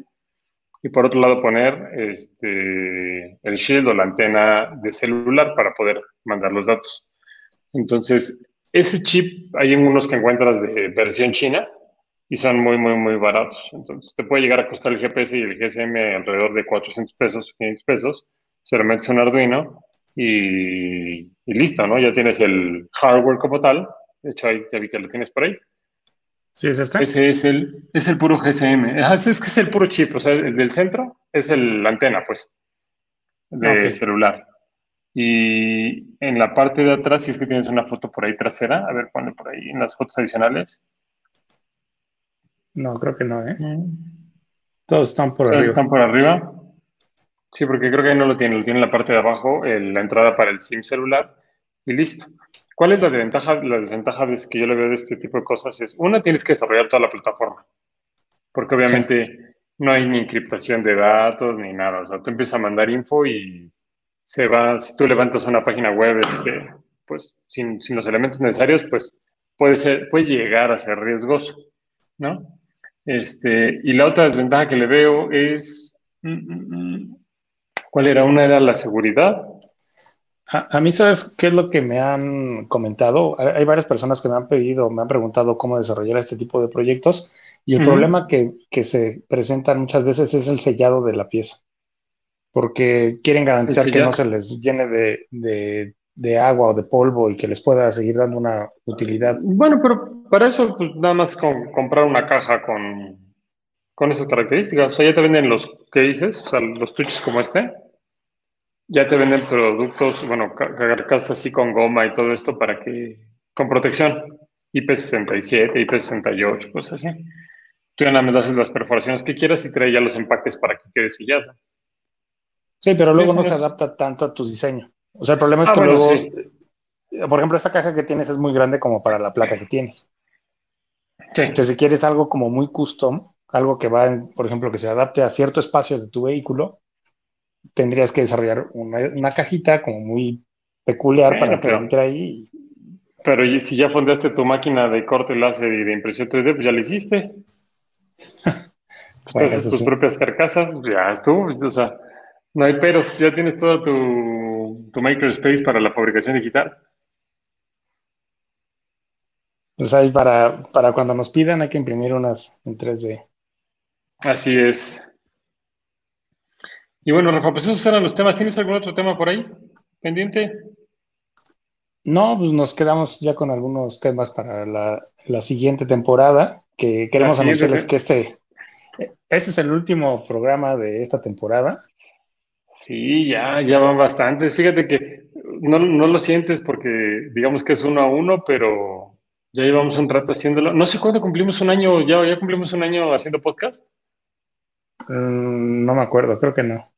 y por otro lado poner este, el shield o la antena de celular para poder mandar los datos. Entonces, ese chip hay unos que encuentras de versión china, y son muy, muy, muy baratos. Entonces, te puede llegar a costar el GPS y el GSM alrededor de 400 pesos, 500 pesos. Se lo metes un Arduino y, y, listo, ¿no? Ya tienes el hardware como tal. De hecho, ahí ya vi que lo tienes por ahí. Sí, es este. Ese es el, es el puro GSM. Es, es que es el puro chip, o sea, el del centro es el, la antena, pues, de okay. celular. Y en la parte de atrás, si es que tienes una foto por ahí trasera, a ver, ponle por ahí en las fotos adicionales. No, creo que no, ¿eh? Todos están por Todos arriba. están por arriba. Sí, porque creo que ahí no lo tiene, lo tiene en la parte de abajo, el, la entrada para el SIM celular y listo. ¿Cuál es la desventaja? La desventaja de que yo le veo de este tipo de cosas es, una, tienes que desarrollar toda la plataforma, porque obviamente sí. no hay ni encriptación de datos ni nada. O sea, tú empiezas a mandar info y se va, si tú levantas una página web, este, pues sin, sin los elementos necesarios, pues puede ser, puede llegar a ser riesgoso, ¿no? Este, y la otra desventaja que le veo es, ¿cuál era? Una era la seguridad. A, a, mí, ¿sabes qué es lo que me han comentado? Hay varias personas que me han pedido, me han preguntado cómo desarrollar este tipo de proyectos y el uh -huh. problema que, que, se presenta muchas veces es el sellado de la pieza, porque quieren garantizar que no se les llene de, de, de, agua o de polvo y que les pueda seguir dando una utilidad. Bueno, pero para eso, pues nada más con, comprar una caja con, con esas características. O sea, ya te venden los cases, o sea, los tuches como este. Ya te venden productos, bueno, carcasas así con goma y todo esto para que, con protección. IP67, IP68, cosas así. Tú ya nada más haces las perforaciones que quieras y trae ya los empaques para que quede sellado. Sí, pero luego sí, no se es... adapta tanto a tu diseño. O sea, el problema es ah, que bueno, luego, sí. por ejemplo, esa caja que tienes es muy grande como para la placa que tienes. Sí. Entonces, si quieres algo como muy custom, algo que va, en, por ejemplo, que se adapte a cierto espacio de tu vehículo, tendrías que desarrollar una, una cajita como muy peculiar bueno, para que pero, entre ahí. Pero si ya fundaste tu máquina de corte láser y de impresión 3D, pues ya lo hiciste. pues *laughs* bueno, tus sí. propias carcasas, pues ya estuvo. O sea, no hay peros, ya tienes todo tu, tu makerspace para la fabricación digital. Pues ahí para, para cuando nos pidan hay que imprimir unas en 3D. Así es. Y bueno, Rafa, pues esos eran los temas. ¿Tienes algún otro tema por ahí pendiente? No, pues nos quedamos ya con algunos temas para la, la siguiente temporada, que queremos anunciarles que este, este es el último programa de esta temporada. Sí, ya, ya van bastantes. Fíjate que no, no lo sientes porque digamos que es uno a uno, pero ya llevamos un rato haciéndolo. No sé cuándo cumplimos un año, ya, ya cumplimos un año haciendo podcast. Mm, no me acuerdo, creo que no.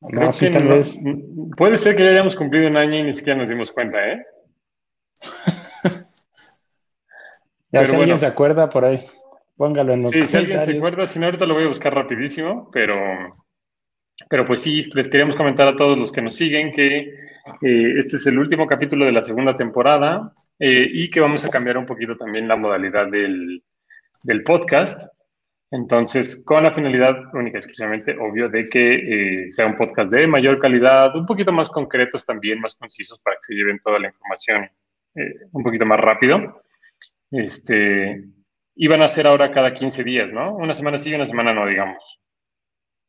Creo no, sí, tal no, vez. Puede ser que ya hayamos cumplido un año y ni siquiera nos dimos cuenta, ¿eh? *laughs* ya, Pero si bueno. alguien se acuerda por ahí, póngalo en los Sí, si alguien se acuerda, si no, ahorita lo voy a buscar rapidísimo, pero, pero pues sí, les queríamos comentar a todos los que nos siguen que eh, este es el último capítulo de la segunda temporada eh, y que vamos a cambiar un poquito también la modalidad del, del podcast. Entonces, con la finalidad única y exclusivamente, obvio, de que eh, sea un podcast de mayor calidad, un poquito más concretos también, más concisos para que se lleven toda la información eh, un poquito más rápido. Este, iban a ser ahora cada 15 días, ¿no? Una semana sí y una semana no, digamos.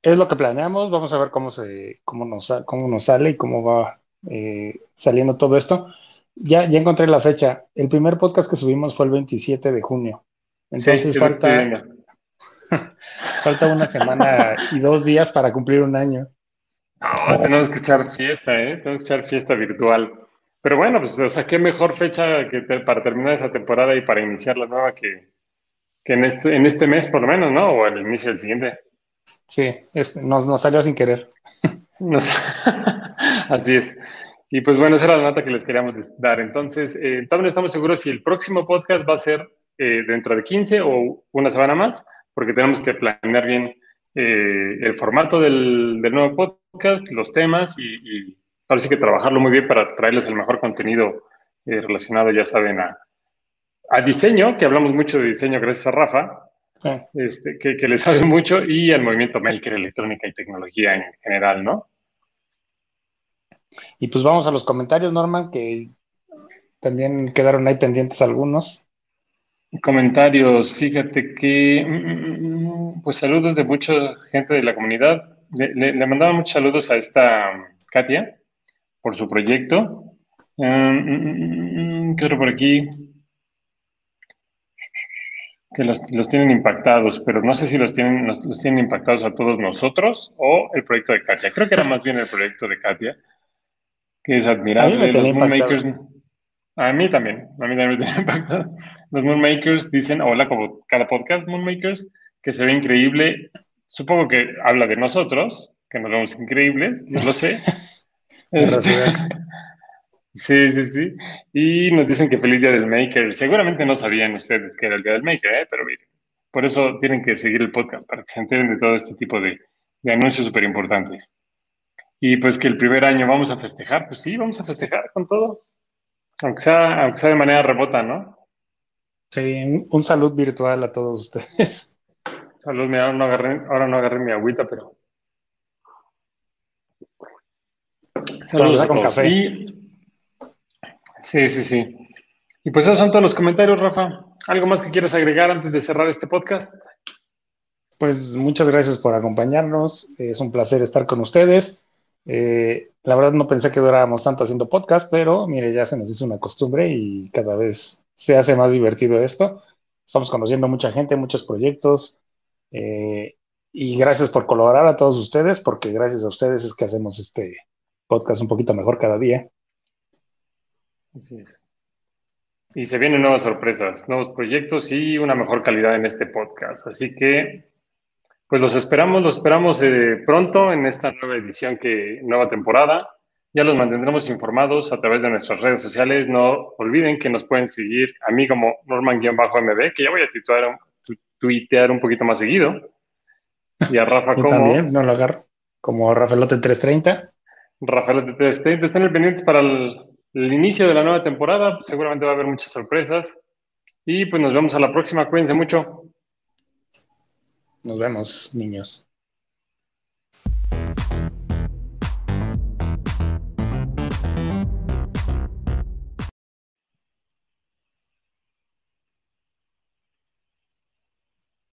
Es lo que planeamos, vamos a ver cómo, se, cómo, nos, cómo nos sale y cómo va eh, saliendo todo esto. Ya, ya encontré la fecha. El primer podcast que subimos fue el 27 de junio. Entonces falta, *laughs* falta una semana y dos días para cumplir un año. tenemos que echar fiesta, ¿eh? Tenemos que echar fiesta virtual. Pero bueno, pues, o sea, qué mejor fecha que para terminar esa temporada y para iniciar la nueva que, en, este, en este mes, por lo menos, ¿no? O al inicio del siguiente. Sí, este, nos, nos salió sin querer. *laughs* así es. Y pues bueno, esa era la nota que les queríamos dar. Entonces, eh, también estamos seguros si el próximo podcast va a ser eh, dentro de 15 o una semana más, porque tenemos que planear bien eh, el formato del, del, nuevo podcast, los temas y, y ahora sí que trabajarlo muy bien para traerles el mejor contenido relacionado, ya saben, a, a, diseño, que hablamos mucho de diseño gracias a Rafa, este, que, que le sabe mucho, y al movimiento maker, electrónica y tecnología en general, ¿no? Y pues vamos a los comentarios, Norman, que también quedaron ahí pendientes algunos. Comentarios, fíjate que, mm, mm, mm, pues saludos de mucha gente de la comunidad. Le, mandaba muchos saludos a esta Katia por su proyecto. ¿Qué otro por aquí? Que los, tienen impactados, pero no sé si los tienen, los tienen impactados a todos nosotros o el proyecto de Katia. Creo que era más bien el proyecto de Katia que es admirable. los Moonmakers, a mí también, a mí también me tiene impactado. Los Moonmakers dicen, hola, como cada podcast Moonmakers, que se ve increíble. Supongo que habla de nosotros, que nos vemos increíbles, no lo sé. *laughs* Este, *laughs* sí, sí, sí. Y nos dicen que feliz día del Maker. Seguramente no sabían ustedes que era el día del Maker, ¿eh? pero miren, por eso tienen que seguir el podcast, para que se enteren de todo este tipo de, de anuncios súper importantes. Y pues que el primer año vamos a festejar, pues sí, vamos a festejar con todo. Aunque sea, aunque sea de manera remota, ¿no? Sí, un salud virtual a todos ustedes. Salud, mira, ahora no agarré, ahora no agarré mi agüita, pero. Saludos con café. Sí, sí, sí. Y pues esos son todos los comentarios, Rafa. ¿Algo más que quieras agregar antes de cerrar este podcast? Pues muchas gracias por acompañarnos. Es un placer estar con ustedes. Eh, la verdad no pensé que duráramos tanto haciendo podcast, pero mire, ya se nos hizo una costumbre y cada vez se hace más divertido esto. Estamos conociendo mucha gente, muchos proyectos. Eh, y gracias por colaborar a todos ustedes, porque gracias a ustedes es que hacemos este podcast un poquito mejor cada día. Así es. Y se vienen nuevas sorpresas, nuevos proyectos y una mejor calidad en este podcast. Así que pues los esperamos, los esperamos eh, pronto en esta nueva edición, que, nueva temporada. Ya los mantendremos informados a través de nuestras redes sociales. No olviden que nos pueden seguir a mí como Norman-MB, que ya voy a titular, tuitear un poquito más seguido. Y a Rafa *laughs* como... También, no lo agarro. Como Rafaelote 330. Rafaelote 330. Estén pendientes para el, el inicio de la nueva temporada. Seguramente va a haber muchas sorpresas. Y pues nos vemos a la próxima. Cuídense mucho. Nos vemos, niños.